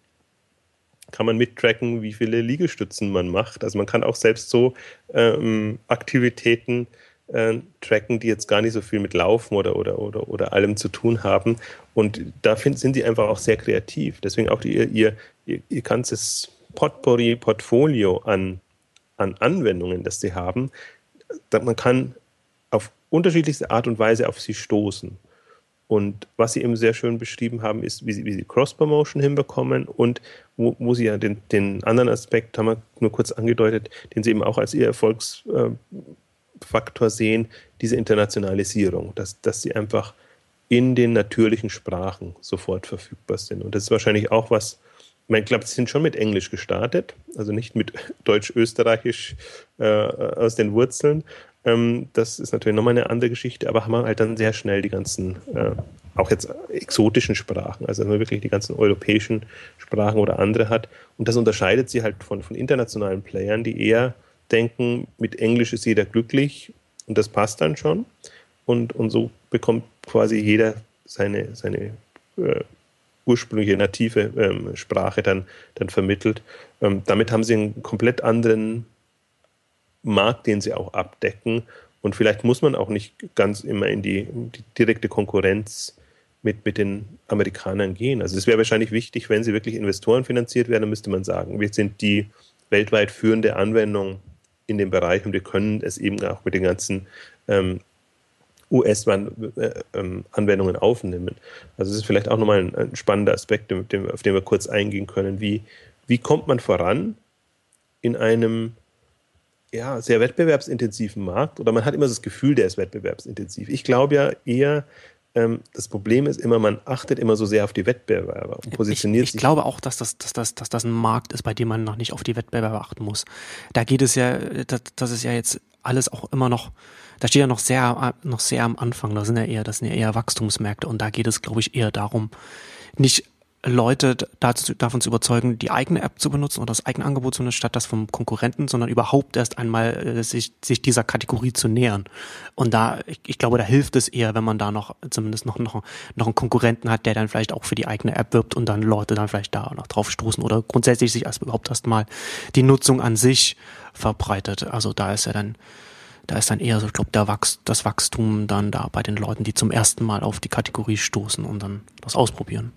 kann man mittracken, wie viele Liegestützen man macht. Also man kann auch selbst so ähm, Aktivitäten äh, tracken, die jetzt gar nicht so viel mit Laufen oder, oder, oder, oder allem zu tun haben. Und da find, sind sie einfach auch sehr kreativ. Deswegen auch die, ihr, ihr, ihr ganzes Potpourri, Portfolio an, an Anwendungen, das sie haben, man kann auf unterschiedlichste Art und Weise auf sie stoßen. Und was sie eben sehr schön beschrieben haben, ist, wie sie, wie sie Cross-Promotion hinbekommen und wo, wo sie ja den, den, anderen Aspekt, haben wir nur kurz angedeutet, den sie eben auch als ihr Erfolgsfaktor sehen, diese Internationalisierung, dass, dass sie einfach in den natürlichen Sprachen sofort verfügbar sind. Und das ist wahrscheinlich auch was, ich glaube, sie sind schon mit Englisch gestartet, also nicht mit *laughs* Deutsch-Österreichisch äh, aus den Wurzeln. Ähm, das ist natürlich nochmal eine andere Geschichte, aber haben halt dann sehr schnell die ganzen, äh, auch jetzt exotischen Sprachen, also wenn man wirklich die ganzen europäischen Sprachen oder andere hat. Und das unterscheidet sie halt von, von internationalen Playern, die eher denken, mit Englisch ist jeder glücklich und das passt dann schon. Und, und so bekommt quasi jeder seine, seine äh, ursprüngliche native ähm, Sprache dann, dann vermittelt. Ähm, damit haben sie einen komplett anderen Markt, den sie auch abdecken. Und vielleicht muss man auch nicht ganz immer in die, die direkte Konkurrenz mit, mit den Amerikanern gehen. Also es wäre wahrscheinlich wichtig, wenn sie wirklich Investoren finanziert werden, dann müsste man sagen, wir sind die weltweit führende Anwendung in dem Bereich und wir können es eben auch mit den ganzen ähm, US-Anwendungen aufnehmen. Also das ist vielleicht auch nochmal ein, ein spannender Aspekt, auf den, wir kurz eingehen können. Wie, wie kommt man voran in einem ja, sehr wettbewerbsintensiven Markt? Oder man hat immer das Gefühl, der ist wettbewerbsintensiv. Ich glaube ja eher, ähm, das Problem ist immer, man achtet immer so sehr auf die Wettbewerber und positioniert ich, ich sich. Ich glaube auch, dass das, dass, das, dass das ein Markt ist, bei dem man noch nicht auf die Wettbewerber achten muss. Da geht es ja, das, das ist ja jetzt alles auch immer noch, da steht ja noch sehr, noch sehr am Anfang. Da sind ja eher, das sind ja eher Wachstumsmärkte und da geht es, glaube ich, eher darum, nicht Leute dazu, davon zu überzeugen, die eigene App zu benutzen oder das eigene Angebot zu nutzen, statt das vom Konkurrenten, sondern überhaupt erst einmal äh, sich, sich dieser Kategorie zu nähern. Und da, ich, ich, glaube, da hilft es eher, wenn man da noch zumindest noch, noch, noch einen Konkurrenten hat, der dann vielleicht auch für die eigene App wirbt und dann Leute dann vielleicht da noch drauf stoßen oder grundsätzlich sich erst überhaupt erstmal die Nutzung an sich verbreitet. Also da ist ja dann da ist dann eher so, ich glaube, der Wachs, das Wachstum dann da bei den Leuten, die zum ersten Mal auf die Kategorie stoßen und dann das ausprobieren.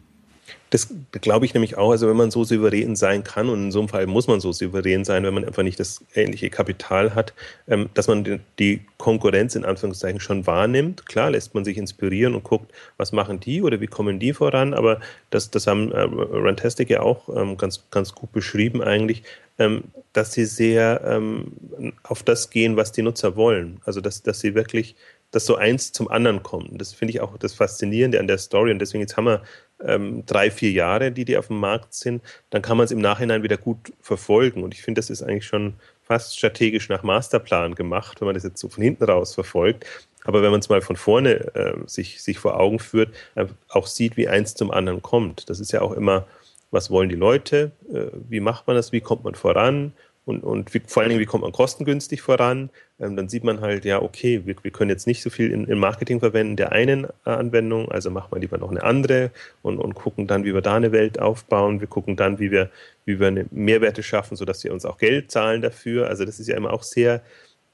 Das glaube ich nämlich auch. Also wenn man so souverän sein kann, und in so einem Fall muss man so souverän sein, wenn man einfach nicht das ähnliche Kapital hat, ähm, dass man die Konkurrenz in Anführungszeichen schon wahrnimmt. Klar lässt man sich inspirieren und guckt, was machen die oder wie kommen die voran. Aber das, das haben äh, Rantastic ja auch ähm, ganz, ganz gut beschrieben eigentlich, ähm, dass sie sehr ähm, auf das gehen, was die Nutzer wollen. Also dass, dass sie wirklich dass so eins zum anderen kommt. Das finde ich auch das Faszinierende an der Story. Und deswegen jetzt haben wir ähm, drei, vier Jahre, die die auf dem Markt sind. Dann kann man es im Nachhinein wieder gut verfolgen. Und ich finde, das ist eigentlich schon fast strategisch nach Masterplan gemacht, wenn man das jetzt so von hinten raus verfolgt. Aber wenn man es mal von vorne äh, sich, sich vor Augen führt, äh, auch sieht, wie eins zum anderen kommt. Das ist ja auch immer, was wollen die Leute? Äh, wie macht man das? Wie kommt man voran? und, und wie, vor allen Dingen, wie kommt man kostengünstig voran? Ähm, dann sieht man halt, ja, okay, wir, wir können jetzt nicht so viel in, in Marketing verwenden der einen äh, Anwendung, also machen wir lieber noch eine andere und, und gucken dann, wie wir da eine Welt aufbauen. Wir gucken dann, wie wir, wie wir eine Mehrwerte schaffen, sodass wir uns auch Geld zahlen dafür. Also das ist ja immer auch sehr,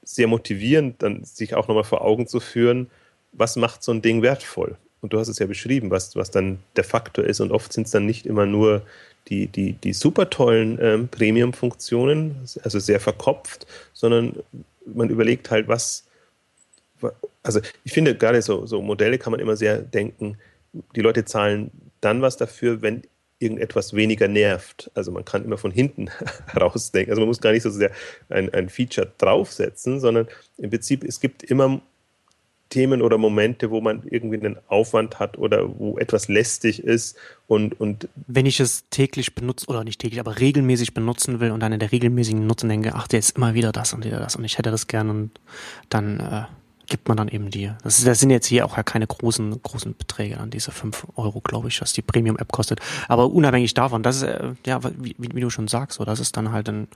sehr motivierend, dann sich auch nochmal vor Augen zu führen, was macht so ein Ding wertvoll? Und du hast es ja beschrieben, was, was dann der Faktor ist. Und oft sind es dann nicht immer nur die, die, die super tollen ähm, Premium-Funktionen, also sehr verkopft, sondern man überlegt halt, was, also ich finde gerade so, so Modelle kann man immer sehr denken, die Leute zahlen dann was dafür, wenn irgendetwas weniger nervt. Also man kann immer von hinten *laughs* herausdenken. Also man muss gar nicht so sehr ein, ein Feature draufsetzen, sondern im Prinzip, es gibt immer Themen oder Momente, wo man irgendwie einen Aufwand hat oder wo etwas lästig ist und, und wenn ich es täglich benutze oder nicht täglich, aber regelmäßig benutzen will und dann in der regelmäßigen Nutzen denke, ach, der ist immer wieder das und wieder das und ich hätte das gern und dann äh, gibt man dann eben die. Das, das sind jetzt hier auch ja keine großen, großen Beträge an diese fünf Euro, glaube ich, was die Premium-App kostet. Aber unabhängig davon, das ist, äh, ja, wie, wie, du schon sagst, so, das ist dann halt ein,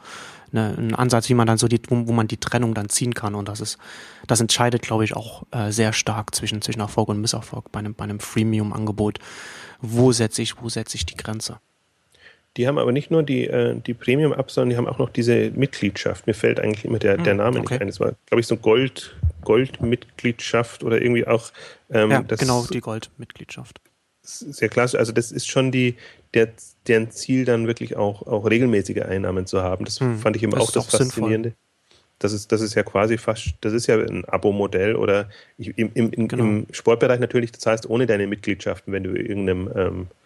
eine, ein Ansatz, wie man dann so die, wo, wo man die Trennung dann ziehen kann. Und das ist, das entscheidet, glaube ich, auch äh, sehr stark zwischen, zwischen Erfolg und Misserfolg bei einem, bei einem Freemium-Angebot. Wo setze ich, wo setze ich die Grenze? Die haben aber nicht nur die, äh, die Premium-App, sondern die haben auch noch diese Mitgliedschaft. Mir fällt eigentlich immer der, der hm, Name okay. nicht ein. Das war, glaube ich, so Gold, Goldmitgliedschaft oder irgendwie auch. Ähm, ja, das, genau, die Goldmitgliedschaft. Sehr klasse. Also das ist schon die, der, deren Ziel dann wirklich auch, auch regelmäßige Einnahmen zu haben. Das hm, fand ich immer auch das auch Faszinierende. Sinnvoll. Das ist, das ist ja quasi fast, das ist ja ein Abo-Modell oder ich, im, im, genau. im Sportbereich natürlich, das heißt ohne deine Mitgliedschaften, wenn du irgendeinem ähm, äh,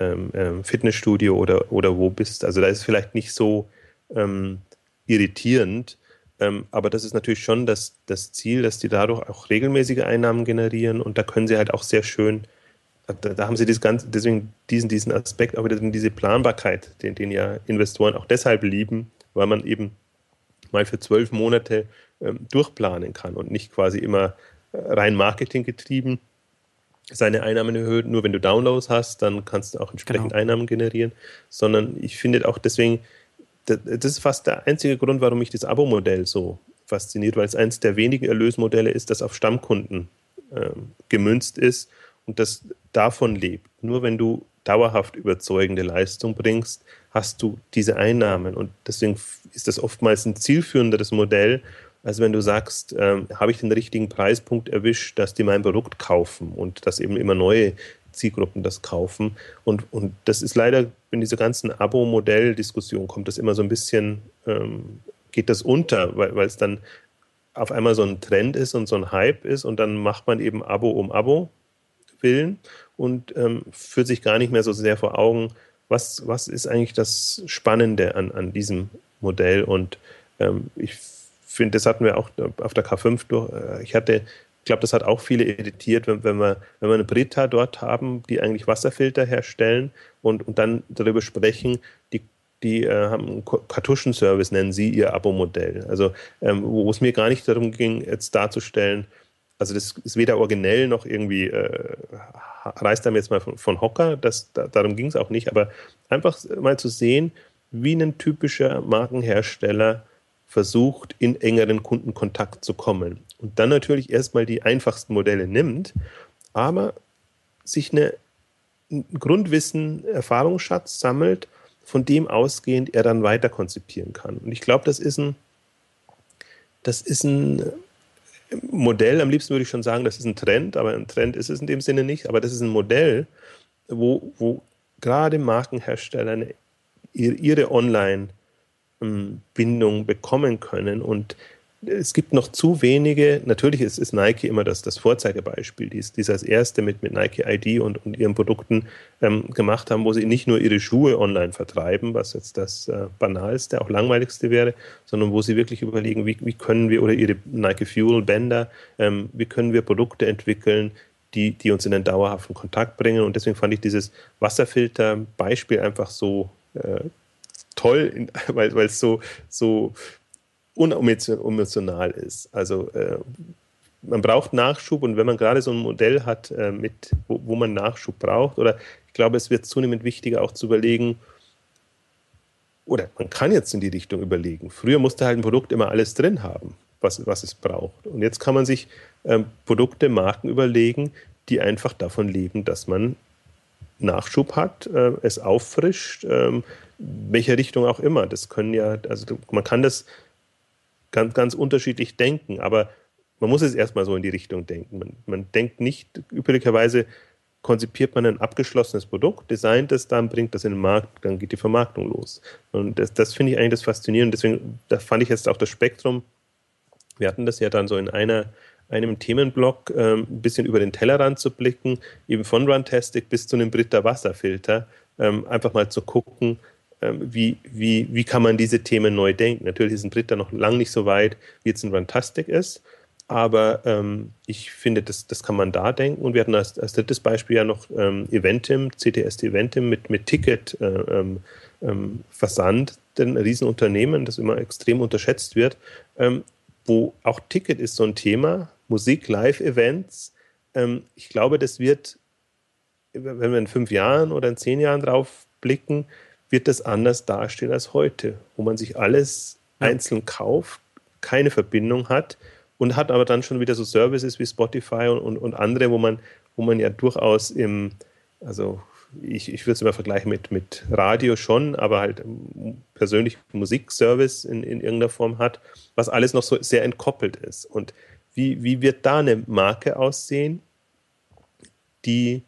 ähm, ähm, Fitnessstudio oder, oder wo bist. Also da ist es vielleicht nicht so ähm, irritierend, ähm, aber das ist natürlich schon das, das Ziel, dass die dadurch auch regelmäßige Einnahmen generieren. Und da können sie halt auch sehr schön, da, da haben sie das ganze, deswegen diesen, diesen Aspekt, aber diese Planbarkeit, den, den ja Investoren auch deshalb lieben, weil man eben mal für zwölf Monate ähm, durchplanen kann und nicht quasi immer äh, rein Marketing getrieben seine Einnahmen erhöht. Nur wenn du Downloads hast, dann kannst du auch entsprechend genau. Einnahmen generieren. Sondern ich finde auch deswegen, das ist fast der einzige Grund, warum mich das Abo-Modell so fasziniert, weil es eines der wenigen Erlösmodelle ist, das auf Stammkunden ähm, gemünzt ist und das davon lebt. Nur wenn du dauerhaft überzeugende Leistung bringst, hast du diese Einnahmen. Und deswegen ist das oftmals ein zielführenderes Modell, als wenn du sagst, ähm, habe ich den richtigen Preispunkt erwischt, dass die mein Produkt kaufen und dass eben immer neue Zielgruppen das kaufen. Und, und das ist leider in dieser ganzen Abo-Modell-Diskussion kommt das immer so ein bisschen, ähm, geht das unter, weil, weil es dann auf einmal so ein Trend ist und so ein Hype ist und dann macht man eben Abo um Abo willen und ähm, führt sich gar nicht mehr so sehr vor Augen, was, was ist eigentlich das Spannende an, an diesem Modell. Und ähm, ich finde, das hatten wir auch auf der K5 durch. Äh, ich hatte, ich glaube, das hat auch viele irritiert, wenn, wenn, wir, wenn wir eine Brita dort haben, die eigentlich Wasserfilter herstellen und, und dann darüber sprechen, die die äh, haben einen Kartuschenservice, nennen sie ihr Abo-Modell. Also, ähm, wo es mir gar nicht darum ging, jetzt darzustellen, also das ist weder originell noch irgendwie, äh, reißt einem jetzt mal von, von Hocker, das, da, darum ging es auch nicht, aber einfach mal zu sehen, wie ein typischer Markenhersteller versucht, in engeren Kundenkontakt zu kommen. Und dann natürlich erstmal die einfachsten Modelle nimmt, aber sich eine, ein Grundwissen, Erfahrungsschatz sammelt, von dem ausgehend er dann weiter konzipieren kann. Und ich glaube, das ist ein, das ist ein, Modell, am liebsten würde ich schon sagen, das ist ein Trend, aber ein Trend ist es in dem Sinne nicht, aber das ist ein Modell, wo, wo gerade Markenhersteller ihre Online-Bindung bekommen können und es gibt noch zu wenige, natürlich ist, ist Nike immer das, das Vorzeigebeispiel, die es als erste mit, mit Nike ID und, und ihren Produkten ähm, gemacht haben, wo sie nicht nur ihre Schuhe online vertreiben, was jetzt das äh, banalste, auch langweiligste wäre, sondern wo sie wirklich überlegen, wie, wie können wir, oder ihre Nike Fuel Bänder, ähm, wie können wir Produkte entwickeln, die, die uns in einen dauerhaften Kontakt bringen. Und deswegen fand ich dieses Wasserfilter-Beispiel einfach so äh, toll, *laughs* weil es so, so unemotional ist. Also äh, man braucht Nachschub und wenn man gerade so ein Modell hat, äh, mit, wo, wo, man Nachschub braucht, oder ich glaube, es wird zunehmend wichtiger auch zu überlegen, oder man kann jetzt in die Richtung überlegen. Früher musste halt ein Produkt immer alles drin haben, was, was es braucht. Und jetzt kann man sich ähm, Produkte, Marken überlegen, die einfach davon leben, dass man Nachschub hat, äh, es auffrischt, ähm, welche Richtung auch immer. Das können ja, also man kann das ganz, ganz unterschiedlich denken, aber man muss es erstmal so in die Richtung denken. Man, man denkt nicht, üblicherweise konzipiert man ein abgeschlossenes Produkt, designt es dann, bringt das in den Markt, dann geht die Vermarktung los. Und das, das finde ich eigentlich das Faszinierende. Deswegen, da fand ich jetzt auch das Spektrum. Wir hatten das ja dann so in einer, einem Themenblock, ähm, ein bisschen über den Tellerrand zu blicken, eben von Runtastic bis zu einem Britta Wasserfilter, ähm, einfach mal zu gucken, ähm, wie, wie, wie kann man diese Themen neu denken. Natürlich ist ein Dritter noch lang nicht so weit, wie jetzt ein Runtastic ist, aber ähm, ich finde, das, das kann man da denken. Und wir hatten als, als drittes Beispiel ja noch ähm, Eventim, CTST Eventim mit, mit Ticket äh, ähm, ähm, Versand, ein Riesenunternehmen, das immer extrem unterschätzt wird, ähm, wo auch Ticket ist so ein Thema, Musik, Live-Events. Ähm, ich glaube, das wird, wenn wir in fünf Jahren oder in zehn Jahren drauf blicken, wird das anders dastehen als heute, wo man sich alles ja. einzeln kauft, keine Verbindung hat und hat aber dann schon wieder so Services wie Spotify und, und, und andere, wo man, wo man ja durchaus im, also ich, ich würde es immer vergleichen mit, mit Radio schon, aber halt persönlich Musikservice in, in irgendeiner Form hat, was alles noch so sehr entkoppelt ist. Und wie, wie wird da eine Marke aussehen, die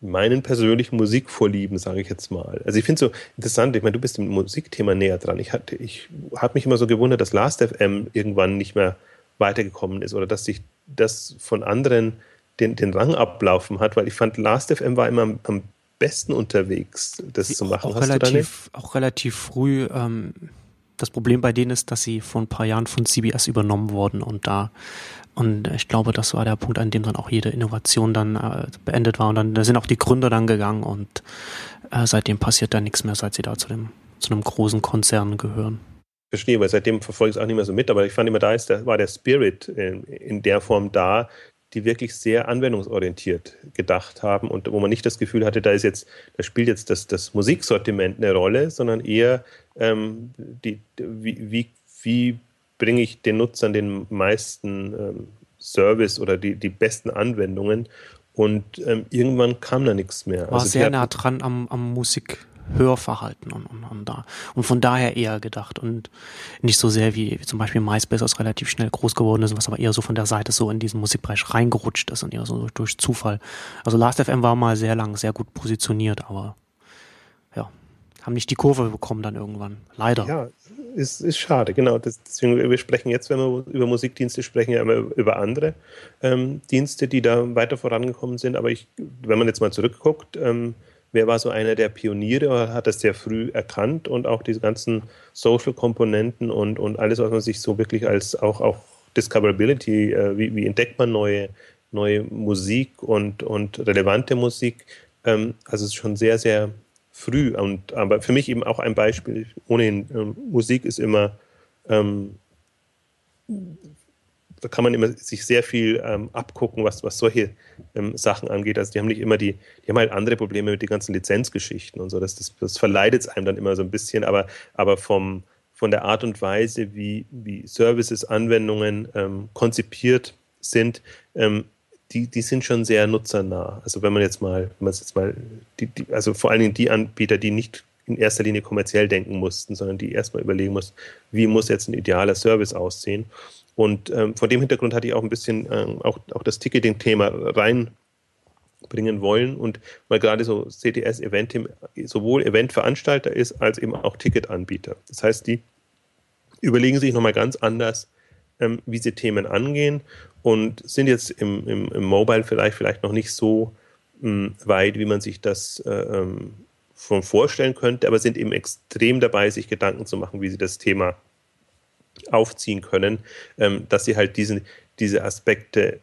meinen persönlichen Musikvorlieben, sage ich jetzt mal. Also ich finde es so interessant, ich meine, du bist im Musikthema näher dran. Ich, ich habe mich immer so gewundert, dass Last.fm irgendwann nicht mehr weitergekommen ist oder dass sich das von anderen den, den Rang ablaufen hat, weil ich fand, Last.fm war immer am, am besten unterwegs, das Sie zu machen. Auch, auch relativ, auch relativ früh ähm, das Problem bei denen ist, dass sie vor ein paar Jahren von CBS übernommen wurden und da und ich glaube, das war der Punkt, an dem dann auch jede Innovation dann äh, beendet war. Und dann da sind auch die Gründer dann gegangen und äh, seitdem passiert da nichts mehr, seit sie da zu dem zu einem großen Konzern gehören. Verstehe, weil seitdem verfolge ich es auch nicht mehr so mit, aber ich fand immer, da ist der, war der Spirit in, in der Form da, die wirklich sehr anwendungsorientiert gedacht haben und wo man nicht das Gefühl hatte, da ist jetzt, da spielt jetzt das, das Musiksortiment eine Rolle, sondern eher ähm, die, wie, wie, wie bringe ich den Nutzern den meisten ähm, Service oder die, die besten Anwendungen. Und ähm, irgendwann kam da nichts mehr. War also sehr nah dran am, am Musikhörverhalten und, und, und, da. Und von daher eher gedacht und nicht so sehr wie, wie zum Beispiel MySpace, was relativ schnell groß geworden ist, was aber eher so von der Seite so in diesen Musikbereich reingerutscht ist und eher so durch Zufall. Also Last.fm war mal sehr lang, sehr gut positioniert, aber ja, haben nicht die Kurve bekommen dann irgendwann. Leider. Ja, ist, ist schade, genau. Das, deswegen, wir sprechen jetzt, wenn wir über Musikdienste sprechen, ja immer über andere ähm, Dienste, die da weiter vorangekommen sind. Aber ich, wenn man jetzt mal zurückguckt, ähm, wer war so einer der Pioniere, hat das sehr früh erkannt und auch diese ganzen Social-Komponenten und, und alles, was man sich so wirklich als auch, auch Discoverability, äh, wie, wie entdeckt man neue, neue Musik und, und relevante Musik, ähm, also es ist schon sehr, sehr früh. Und, aber für mich eben auch ein Beispiel. Ohnehin, ähm, Musik ist immer, ähm, da kann man immer sich sehr viel ähm, abgucken, was, was solche ähm, Sachen angeht. Also die haben nicht immer die, die haben halt andere Probleme mit den ganzen Lizenzgeschichten und so. Das, das, das verleidet es einem dann immer so ein bisschen, aber, aber vom, von der Art und Weise, wie, wie Services, Anwendungen ähm, konzipiert sind, ähm, die, die sind schon sehr nutzernah. Also wenn man jetzt mal, wenn man jetzt mal, die, die, also vor allen Dingen die Anbieter, die nicht in erster Linie kommerziell denken mussten, sondern die erstmal überlegen mussten, wie muss jetzt ein idealer Service aussehen. Und ähm, vor dem Hintergrund hatte ich auch ein bisschen ähm, auch, auch das Ticketing-Thema reinbringen wollen und weil gerade so CTS Event sowohl Eventveranstalter ist als eben auch Ticketanbieter. Das heißt, die überlegen sich nochmal ganz anders, ähm, wie sie Themen angehen und sind jetzt im, im, im Mobile vielleicht, vielleicht noch nicht so mh, hm, weit, wie man sich das äh, ähm, schon vorstellen könnte, aber sind eben extrem dabei, sich Gedanken zu machen, wie sie das Thema aufziehen können, ähm, dass sie halt diese, diese Aspekte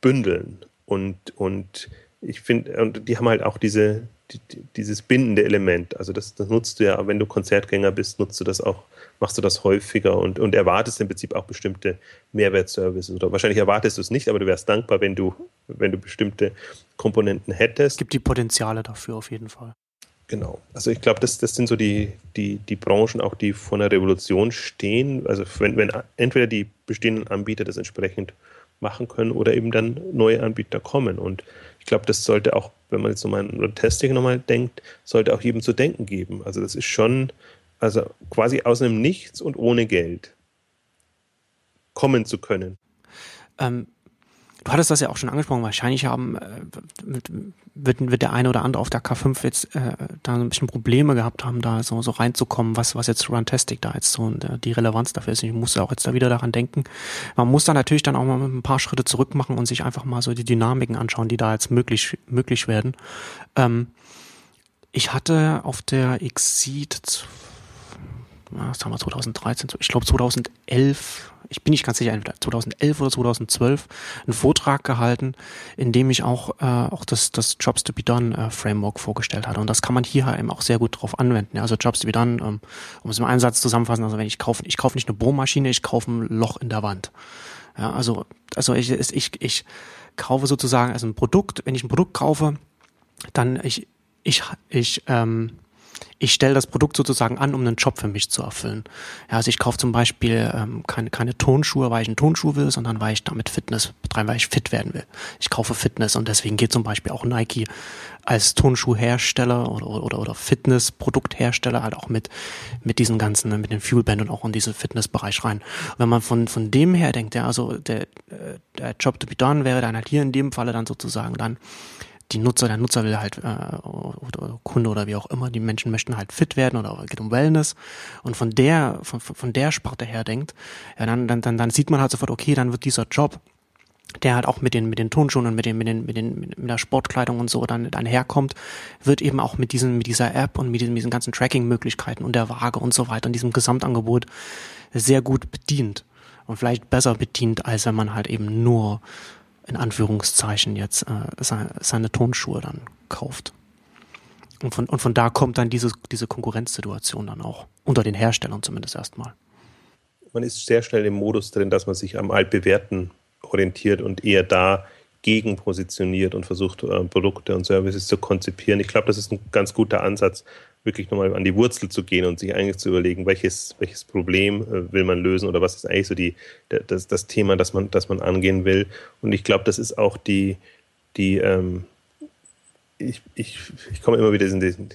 bündeln und, und ich finde, und die haben halt auch diese, die, dieses bindende Element. Also das, das nutzt du ja, wenn du Konzertgänger bist, nutzt du das auch, machst du das häufiger und, und erwartest im Prinzip auch bestimmte Mehrwertservices. Oder wahrscheinlich erwartest du es nicht, aber du wärst dankbar, wenn du, wenn du bestimmte Komponenten hättest. Es gibt die Potenziale dafür auf jeden Fall. Genau. Also ich glaube, das, das sind so die, die, die Branchen auch, die vor einer Revolution stehen. Also wenn, wenn entweder die bestehenden Anbieter das entsprechend machen können oder eben dann neue Anbieter kommen. Und ich glaube, das sollte auch, wenn man jetzt nochmal an Testing nochmal denkt, sollte auch jedem zu denken geben. Also das ist schon, also quasi aus einem Nichts und ohne Geld kommen zu können. Ähm, Du hattest das ja auch schon angesprochen, wahrscheinlich haben, äh, wird, wird der eine oder andere auf der K5 jetzt äh, da ein bisschen Probleme gehabt haben, da so, so reinzukommen, was, was jetzt Runtastic da jetzt so äh, die Relevanz dafür ist. Ich muss auch jetzt da wieder daran denken. Man muss da natürlich dann auch mal ein paar Schritte zurück machen und sich einfach mal so die Dynamiken anschauen, die da jetzt möglich, möglich werden. Ähm, ich hatte auf der Exceed was haben wir 2013, ich glaube 2011, ich bin nicht ganz sicher, entweder 2011 oder 2012, einen Vortrag gehalten, in dem ich auch, äh, auch das, das Jobs to be Done äh, Framework vorgestellt hatte. Und das kann man hier eben auch sehr gut drauf anwenden. Ja, also Jobs to be Done, ähm, um es im Einsatz zusammenfassen, also wenn ich kaufe, ich kaufe nicht eine Bohrmaschine, ich kaufe ein Loch in der Wand. Ja, also, also ich, ich, ich kaufe sozusagen also ein Produkt, wenn ich ein Produkt kaufe, dann ich, ich, ich, ähm, ich stelle das Produkt sozusagen an, um einen Job für mich zu erfüllen. Ja, also ich kaufe zum Beispiel ähm, keine, keine Tonschuhe, weil ich einen Tonschuh will, sondern weil ich damit Fitness betreibe, weil ich fit werden will. Ich kaufe Fitness und deswegen geht zum Beispiel auch Nike als Tonschuhhersteller oder, oder, oder Fitnessprodukthersteller halt auch mit, mit diesen ganzen, mit den Fuelband und auch in diesen Fitnessbereich rein. Und wenn man von, von dem her denkt, ja, also der, äh, der Job to be done wäre dann halt hier in dem Falle dann sozusagen dann die Nutzer, der Nutzer will halt, äh, oder Kunde oder wie auch immer, die Menschen möchten halt fit werden oder geht um Wellness. Und von der, von, von der Sparte her denkt, ja, dann, dann, dann, dann sieht man halt sofort, okay, dann wird dieser Job, der halt auch mit den, mit den Tonschuhen und mit den, mit den, mit den, mit der Sportkleidung und so dann, dann herkommt, wird eben auch mit diesen, mit dieser App und mit diesen, mit diesen ganzen Tracking-Möglichkeiten und der Waage und so weiter und diesem Gesamtangebot sehr gut bedient und vielleicht besser bedient, als wenn man halt eben nur in Anführungszeichen jetzt äh, seine, Tonschuhe dann kauft. Und von, und von da kommt dann diese, diese Konkurrenzsituation dann auch. Unter den Herstellern zumindest erstmal. Man ist sehr schnell im Modus drin, dass man sich am Altbewährten orientiert und eher da gegen positioniert und versucht, äh, Produkte und Services zu konzipieren. Ich glaube, das ist ein ganz guter Ansatz, wirklich nochmal an die Wurzel zu gehen und sich eigentlich zu überlegen, welches, welches Problem äh, will man lösen oder was ist eigentlich so die, das, das Thema, das man, das man angehen will. Und ich glaube, das ist auch die, die ähm, ich, ich, ich komme immer wieder in diesen,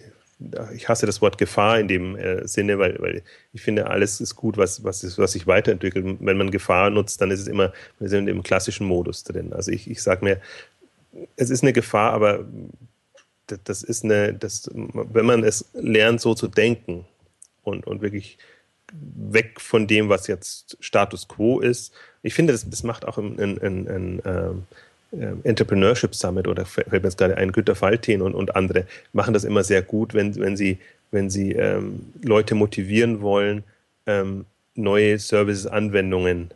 ich hasse das Wort Gefahr in dem äh, Sinne, weil, weil ich finde, alles ist gut, was, was, ist, was sich weiterentwickelt. Wenn man Gefahr nutzt, dann ist es immer, wir sind im klassischen Modus drin. Also ich, ich sage mir, es ist eine Gefahr, aber das ist eine, das, wenn man es lernt, so zu denken und, und wirklich weg von dem, was jetzt Status quo ist. Ich finde, das, das macht auch ein, ein, ein, ein ähm, äh, Entrepreneurship Summit oder fällt mir jetzt gerade ein, Günter Faltin und, und andere machen das immer sehr gut, wenn, wenn sie, wenn sie ähm, Leute motivieren wollen, ähm, neue Services, Anwendungen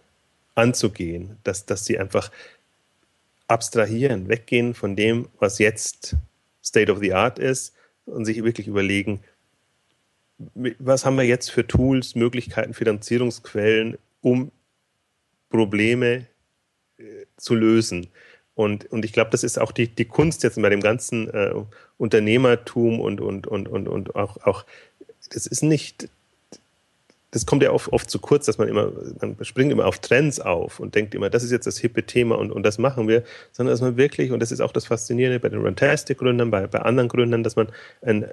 anzugehen, dass, dass sie einfach abstrahieren, weggehen von dem, was jetzt State of the Art ist und sich wirklich überlegen, was haben wir jetzt für Tools, Möglichkeiten, Finanzierungsquellen, um Probleme äh, zu lösen. Und, und ich glaube, das ist auch die, die Kunst jetzt bei dem ganzen äh, Unternehmertum und, und, und, und, und auch, auch, das ist nicht, das kommt ja oft, oft zu kurz, dass man immer, man springt immer auf Trends auf und denkt immer, das ist jetzt das hippe Thema und, und das machen wir, sondern dass man wirklich, und das ist auch das Faszinierende bei den Runtastic-Gründern, bei, bei anderen Gründern, dass man ein,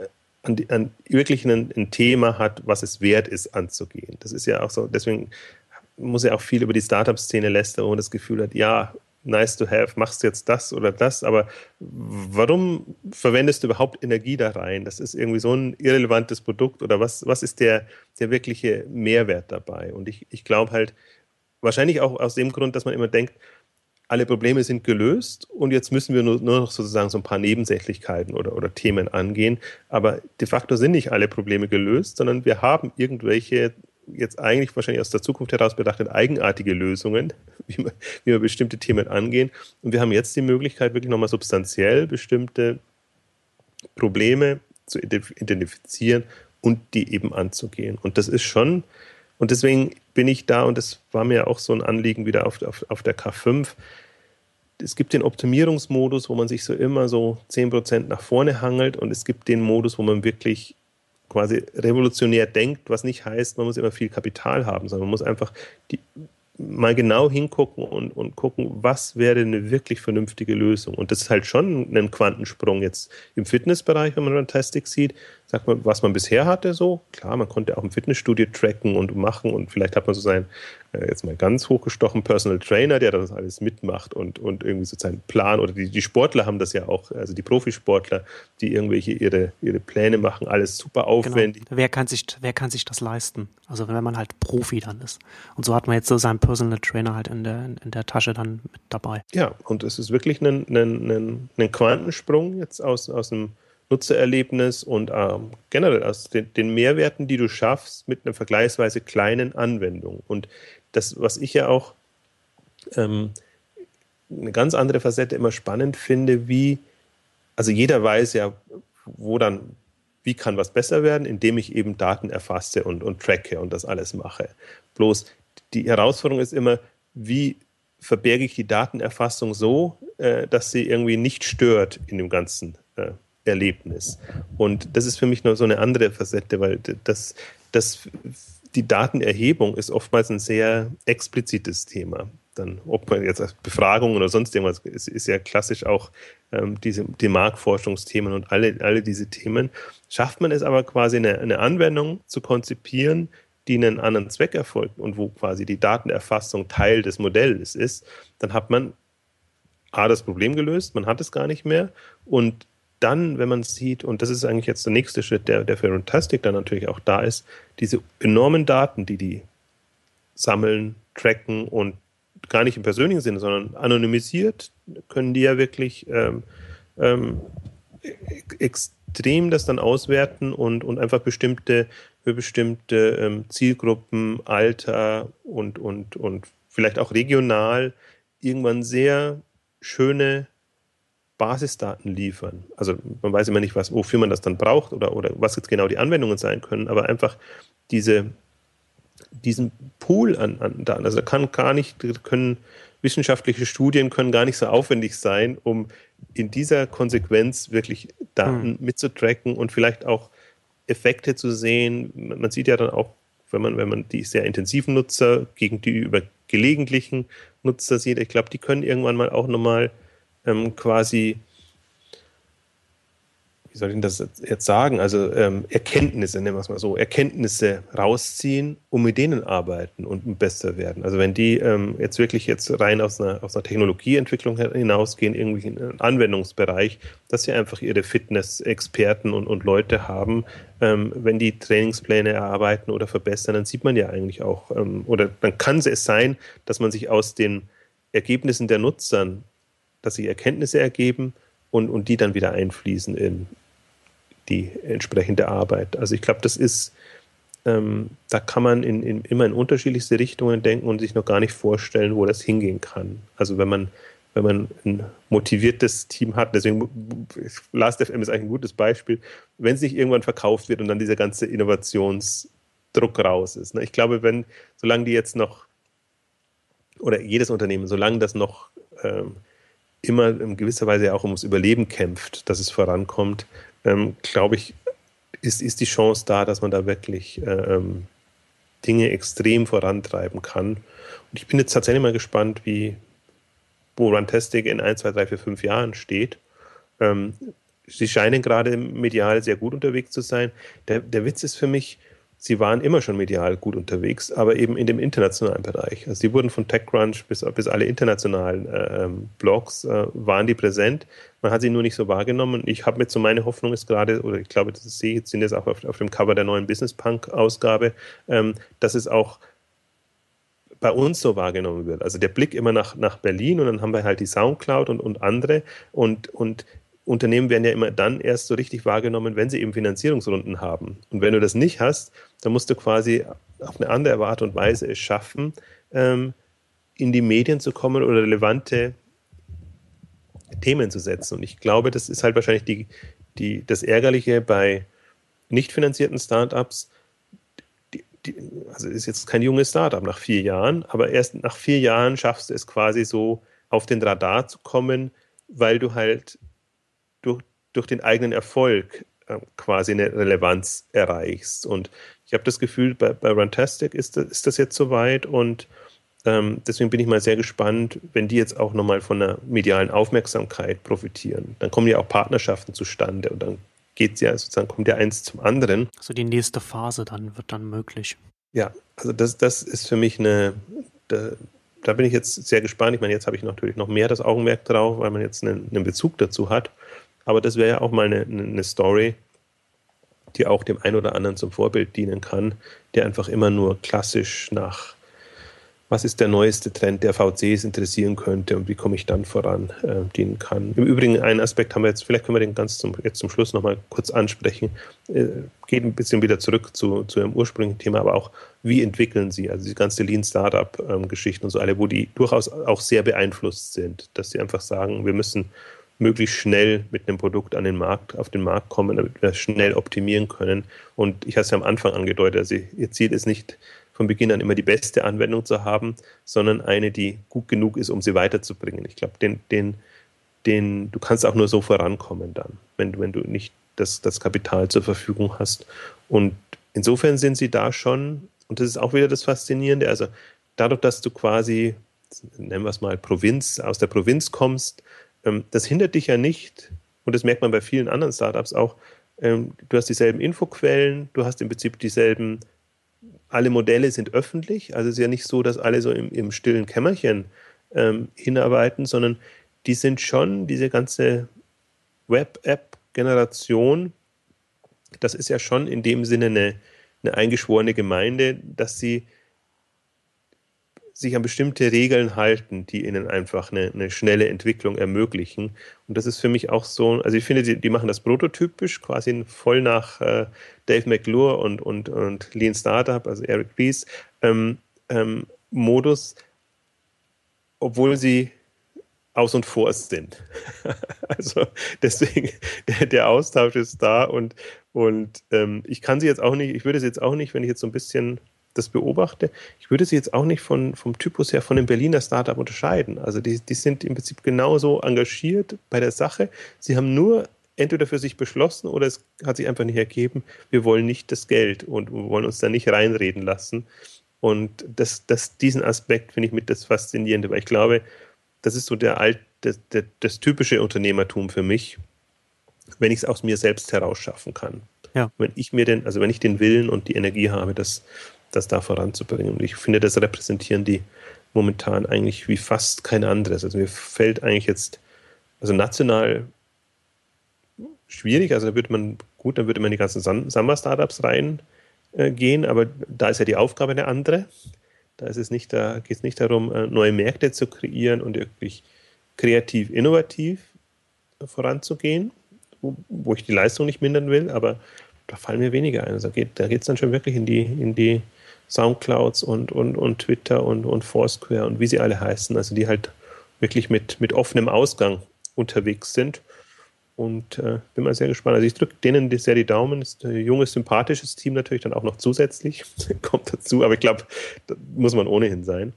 an, an wirklich ein, ein, Thema hat, was es wert ist anzugehen. Das ist ja auch so, deswegen muss ja auch viel über die Startup-Szene lästern, wo man das Gefühl hat, ja, nice to have, machst jetzt das oder das, aber warum verwendest du überhaupt Energie da rein? Das ist irgendwie so ein irrelevantes Produkt oder was, was ist der, der wirkliche Mehrwert dabei? Und ich, ich glaube halt, wahrscheinlich auch aus dem Grund, dass man immer denkt, alle Probleme sind gelöst und jetzt müssen wir nur, nur noch sozusagen so ein paar Nebensächlichkeiten oder, oder Themen angehen. Aber de facto sind nicht alle Probleme gelöst, sondern wir haben irgendwelche jetzt eigentlich wahrscheinlich aus der Zukunft heraus betrachtet eigenartige Lösungen, *laughs* wie wir, wie wir bestimmte Themen angehen. Und wir haben jetzt die Möglichkeit, wirklich nochmal substanziell bestimmte Probleme zu identifizieren und die eben anzugehen. Und das ist schon, und deswegen bin ich da, und das war mir auch so ein Anliegen wieder auf, auf, auf der K5, es gibt den Optimierungsmodus, wo man sich so immer so 10% nach vorne hangelt und es gibt den Modus, wo man wirklich quasi revolutionär denkt, was nicht heißt, man muss immer viel Kapital haben, sondern man muss einfach die, mal genau hingucken und, und gucken, was wäre eine wirklich vernünftige Lösung. Und das ist halt schon ein Quantensprung jetzt im Fitnessbereich, wenn man Fantastic sieht, sagt man, was man bisher hatte, so, klar, man konnte auch im Fitnessstudio tracken und machen und vielleicht hat man so sein, jetzt mal ganz hochgestochen, Personal Trainer, der das alles mitmacht und, und irgendwie so seinen Plan oder die, die Sportler haben das ja auch, also die Profisportler, die irgendwelche ihre, ihre Pläne machen, alles super genau. aufwendig. Genau. Wer, kann sich, wer kann sich das leisten? Also wenn man halt Profi dann ist. Und so hat man jetzt so seinen Personal Trainer halt in der, in der Tasche dann mit dabei. Ja, und es ist wirklich ein, ein, ein, ein Quantensprung jetzt aus, aus dem Nutzererlebnis und ähm, generell aus den, den, Mehrwerten, die du schaffst mit einer vergleichsweise kleinen Anwendung. Und das, was ich ja auch ähm, eine ganz andere Facette immer spannend finde, wie, also jeder weiß ja, wo dann, wie kann was besser werden, indem ich eben Daten erfasse und, und tracke und das alles mache. Bloß die Herausforderung ist immer, wie verberge ich die Datenerfassung so, äh, dass sie irgendwie nicht stört in dem ganzen äh, Erlebnis. Und das ist für mich noch so eine andere Facette, weil das, das, die Datenerhebung ist oftmals ein sehr explizites Thema. Dann, ob man jetzt als Befragung oder sonst irgendwas, ist, ist ja klassisch auch ähm, diese die Marktforschungsthemen und alle, alle diese Themen. Schafft man es aber quasi eine, eine Anwendung zu konzipieren, die einen anderen Zweck erfolgt und wo quasi die Datenerfassung Teil des Modells ist, dann hat man A, das Problem gelöst, man hat es gar nicht mehr und dann, wenn man sieht, und das ist eigentlich jetzt der nächste Schritt, der, der für Runtastic dann natürlich auch da ist, diese enormen Daten, die die sammeln, tracken und gar nicht im persönlichen Sinne, sondern anonymisiert, können die ja wirklich ähm, ähm, extrem das dann auswerten und, und einfach bestimmte, für bestimmte ähm, Zielgruppen, Alter und, und, und vielleicht auch regional irgendwann sehr schöne Basisdaten liefern. Also man weiß immer nicht, was, wofür man das dann braucht oder, oder was jetzt genau die Anwendungen sein können, aber einfach diese, diesen Pool an, an Daten. Also da kann gar nicht, können wissenschaftliche Studien können gar nicht so aufwendig sein, um in dieser Konsequenz wirklich Daten hm. mitzutracken und vielleicht auch Effekte zu sehen. Man sieht ja dann auch, wenn man, wenn man die sehr intensiven Nutzer gegen die über gelegentlichen Nutzer sieht, ich glaube, die können irgendwann mal auch nochmal ähm, quasi, wie soll ich das jetzt sagen, also ähm, Erkenntnisse, nennen wir es mal so, Erkenntnisse rausziehen und mit denen arbeiten und besser werden. Also wenn die ähm, jetzt wirklich jetzt rein aus einer, aus einer Technologieentwicklung hinausgehen, irgendwie in einen Anwendungsbereich, dass sie einfach ihre Fitness-Experten und, und Leute haben, ähm, wenn die Trainingspläne erarbeiten oder verbessern, dann sieht man ja eigentlich auch, ähm, oder dann kann es sein, dass man sich aus den Ergebnissen der Nutzern dass sich Erkenntnisse ergeben und, und die dann wieder einfließen in die entsprechende Arbeit. Also ich glaube, das ist, ähm, da kann man in, in, immer in unterschiedlichste Richtungen denken und sich noch gar nicht vorstellen, wo das hingehen kann. Also wenn man, wenn man ein motiviertes Team hat, deswegen Last.fm ist eigentlich ein gutes Beispiel, wenn es nicht irgendwann verkauft wird und dann dieser ganze Innovationsdruck raus ist. Ne? Ich glaube, wenn, solange die jetzt noch, oder jedes Unternehmen, solange das noch ähm, immer in gewisser Weise auch ums Überleben kämpft, dass es vorankommt, ähm, glaube ich, ist, ist die Chance da, dass man da wirklich äh, ähm, Dinge extrem vorantreiben kann. Und ich bin jetzt tatsächlich mal gespannt, wie wo Runtastic in 1, 2, 3, 4, 5 Jahren steht. Ähm, sie scheinen gerade medial sehr gut unterwegs zu sein. Der, der Witz ist für mich, sie waren immer schon medial gut unterwegs, aber eben in dem internationalen Bereich. Also sie wurden von TechCrunch bis, bis alle internationalen äh, Blogs äh, waren die präsent. Man hat sie nur nicht so wahrgenommen. Ich habe mit so meine Hoffnung ist gerade, oder ich glaube, das sehe jetzt sind jetzt auch auf, auf dem Cover der neuen Business Punk Ausgabe, ähm, dass es auch bei uns so wahrgenommen wird. Also der Blick immer nach, nach Berlin und dann haben wir halt die Soundcloud und, und andere und, und Unternehmen werden ja immer dann erst so richtig wahrgenommen, wenn sie eben Finanzierungsrunden haben. Und wenn du das nicht hast, dann musst du quasi auf eine andere Art und Weise es schaffen, ähm, in die Medien zu kommen oder relevante Themen zu setzen. Und ich glaube, das ist halt wahrscheinlich die, die, das Ärgerliche bei nicht finanzierten Startups. Die, die, also ist jetzt kein junges Startup nach vier Jahren, aber erst nach vier Jahren schaffst du es quasi so auf den Radar zu kommen, weil du halt durch, durch den eigenen Erfolg äh, quasi eine Relevanz erreichst. Und ich habe das Gefühl, bei, bei Runtastic ist das, ist das jetzt soweit und ähm, deswegen bin ich mal sehr gespannt, wenn die jetzt auch nochmal von einer medialen Aufmerksamkeit profitieren. Dann kommen ja auch Partnerschaften zustande und dann geht es ja sozusagen, kommt ja eins zum anderen. Also die nächste Phase dann wird dann möglich. Ja, also das, das ist für mich eine, da, da bin ich jetzt sehr gespannt. Ich meine, jetzt habe ich natürlich noch mehr das Augenmerk drauf, weil man jetzt einen, einen Bezug dazu hat. Aber das wäre ja auch mal eine, eine Story, die auch dem einen oder anderen zum Vorbild dienen kann, der einfach immer nur klassisch nach, was ist der neueste Trend, der VCs interessieren könnte und wie komme ich dann voran, äh, dienen kann. Im Übrigen, einen Aspekt haben wir jetzt, vielleicht können wir den ganz zum, jetzt zum Schluss nochmal kurz ansprechen, äh, geht ein bisschen wieder zurück zu, zu Ihrem ursprünglichen Thema, aber auch, wie entwickeln Sie, also die ganze Lean Startup-Geschichten ähm, und so alle, wo die durchaus auch sehr beeinflusst sind, dass sie einfach sagen, wir müssen möglichst schnell mit einem Produkt an den Markt, auf den Markt kommen, damit wir schnell optimieren können. Und ich habe es ja am Anfang angedeutet, also ihr Ziel ist nicht von Beginn an immer die beste Anwendung zu haben, sondern eine, die gut genug ist, um sie weiterzubringen. Ich glaube, den, den, den, du kannst auch nur so vorankommen dann, wenn, wenn du nicht das, das Kapital zur Verfügung hast. Und insofern sind sie da schon, und das ist auch wieder das Faszinierende, also dadurch, dass du quasi, nennen wir es mal Provinz, aus der Provinz kommst, das hindert dich ja nicht, und das merkt man bei vielen anderen Startups auch, ähm, du hast dieselben Infoquellen, du hast im Prinzip dieselben, alle Modelle sind öffentlich, also es ist ja nicht so, dass alle so im, im stillen Kämmerchen ähm, hinarbeiten, sondern die sind schon, diese ganze Web-App-Generation, das ist ja schon in dem Sinne eine, eine eingeschworene Gemeinde, dass sie sich an bestimmte Regeln halten, die ihnen einfach eine, eine, schnelle Entwicklung ermöglichen. Und das ist für mich auch so, also ich finde, die, die machen das prototypisch, quasi voll nach äh, Dave McClure und, und, und Lean Startup, also Eric Ries, ähm, ähm, Modus, obwohl sie aus und vor sind. *laughs* also deswegen, der, der, Austausch ist da und, und ähm, ich kann sie jetzt auch nicht, ich würde es jetzt auch nicht, wenn ich jetzt so ein bisschen das beobachte, ich würde sie jetzt auch nicht von, vom Typus her von dem Berliner Startup unterscheiden. Also die, die sind im Prinzip genauso engagiert bei der Sache. Sie haben nur entweder für sich beschlossen oder es hat sich einfach nicht ergeben, wir wollen nicht das Geld und wir wollen uns da nicht reinreden lassen. Und das, das, diesen Aspekt finde ich mit das Faszinierende, weil ich glaube, das ist so der alt, das, das, das typische Unternehmertum für mich, wenn ich es aus mir selbst herausschaffen kann. Ja. Wenn ich mir den, also wenn ich den Willen und die Energie habe, das das da voranzubringen. Und ich finde, das repräsentieren die momentan eigentlich wie fast kein anderes. Also mir fällt eigentlich jetzt, also national schwierig, also da würde man, gut, dann würde man in die ganzen Summer-Startups reingehen, äh, aber da ist ja die Aufgabe eine andere. Da ist es nicht, da geht es nicht darum, äh, neue Märkte zu kreieren und wirklich kreativ, innovativ voranzugehen, wo, wo ich die Leistung nicht mindern will, aber da fallen mir weniger ein. Also da geht es dann schon wirklich in die, in die Soundclouds und, und, und Twitter und, und Foursquare und wie sie alle heißen, also die halt wirklich mit, mit offenem Ausgang unterwegs sind. Und äh, bin mal sehr gespannt. Also ich drücke denen sehr die Daumen. Ist ein junges, sympathisches Team natürlich dann auch noch zusätzlich. *laughs* Kommt dazu, aber ich glaube, da muss man ohnehin sein.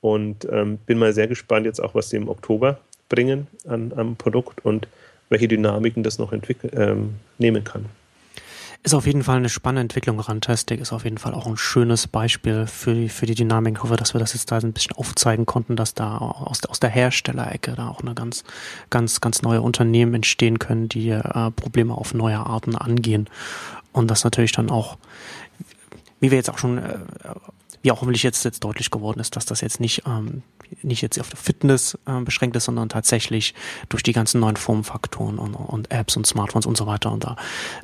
Und ähm, bin mal sehr gespannt jetzt auch, was sie im Oktober bringen an, am Produkt und welche Dynamiken das noch ähm, nehmen kann. Ist auf jeden Fall eine spannende Entwicklung. Runtastic ist auf jeden Fall auch ein schönes Beispiel für die, für die Dynamik. Ich hoffe, dass wir das jetzt da ein bisschen aufzeigen konnten, dass da aus, aus der Herstellerecke da auch eine ganz, ganz, ganz neue Unternehmen entstehen können, die äh, Probleme auf neue Arten angehen. Und das natürlich dann auch wie wir jetzt auch schon, äh, wie auch hoffentlich jetzt, jetzt deutlich geworden ist, dass das jetzt nicht, ähm, nicht jetzt auf Fitness äh, beschränkt ist, sondern tatsächlich durch die ganzen neuen Formfaktoren und, und Apps und Smartphones und so weiter. Und da,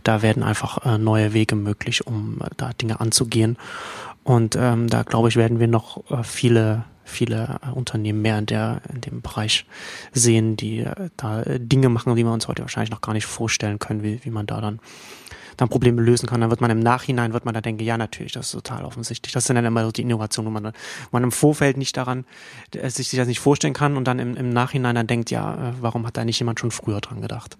da werden einfach äh, neue Wege möglich, um äh, da Dinge anzugehen. Und ähm, da glaube ich, werden wir noch äh, viele viele äh, Unternehmen mehr in der in dem Bereich sehen, die äh, da äh, Dinge machen, die wir uns heute wahrscheinlich noch gar nicht vorstellen können, wie, wie man da dann dann Probleme lösen kann, dann wird man im Nachhinein, wird man da denken, ja natürlich, das ist total offensichtlich. Das sind dann immer so die Innovationen, wo man, wo man im Vorfeld nicht daran, sich das nicht vorstellen kann und dann im, im Nachhinein dann denkt, ja, warum hat da nicht jemand schon früher dran gedacht?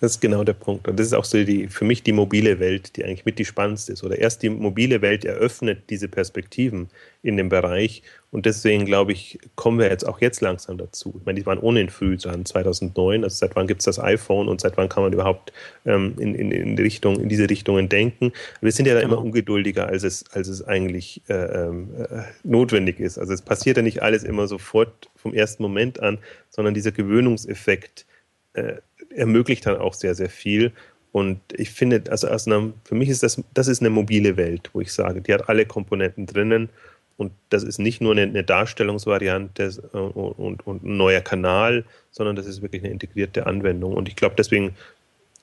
Das ist genau der Punkt. Und das ist auch so die, für mich die mobile Welt, die eigentlich mit die spannendste ist. Oder erst die mobile Welt eröffnet diese Perspektiven in dem Bereich. Und deswegen, glaube ich, kommen wir jetzt auch jetzt langsam dazu. Ich meine, die waren ohnehin früh dran, 2009. Also seit wann gibt es das iPhone und seit wann kann man überhaupt ähm, in, in, in, Richtung, in diese Richtungen denken? Wir sind ja da genau. immer ungeduldiger, als es, als es eigentlich äh, äh, notwendig ist. Also es passiert ja nicht alles immer sofort vom ersten Moment an, sondern dieser Gewöhnungseffekt äh, ermöglicht dann auch sehr, sehr viel. Und ich finde, also aus einer, für mich ist das, das ist eine mobile Welt, wo ich sage, die hat alle Komponenten drinnen. Und das ist nicht nur eine, eine Darstellungsvariante äh, und, und, ein neuer Kanal, sondern das ist wirklich eine integrierte Anwendung. Und ich glaube deswegen,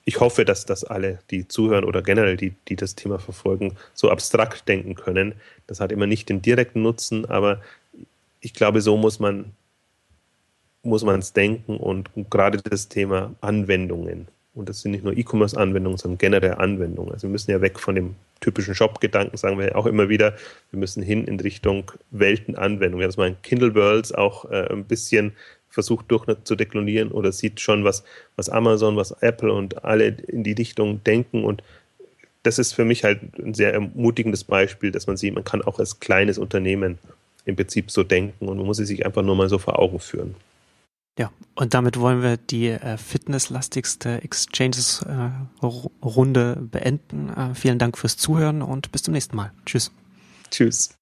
ich hoffe, dass das alle, die zuhören oder generell die, die das Thema verfolgen, so abstrakt denken können. Das hat immer nicht den direkten Nutzen, aber ich glaube, so muss man muss man es denken und, und gerade das Thema Anwendungen. Und das sind nicht nur E-Commerce-Anwendungen, sondern generell Anwendungen. Also wir müssen ja weg von dem typischen Shop-Gedanken, sagen wir ja auch immer wieder. Wir müssen hin in Richtung Weltenanwendung. Wir haben das mal in Kindle Worlds auch äh, ein bisschen versucht durch zu deklonieren oder sieht schon, was, was Amazon, was Apple und alle in die Richtung denken. Und das ist für mich halt ein sehr ermutigendes Beispiel, dass man sieht, man kann auch als kleines Unternehmen im Prinzip so denken und man muss es sich einfach nur mal so vor Augen führen. Ja, und damit wollen wir die äh, fitnesslastigste Exchanges-Runde äh, beenden. Äh, vielen Dank fürs Zuhören und bis zum nächsten Mal. Tschüss. Tschüss.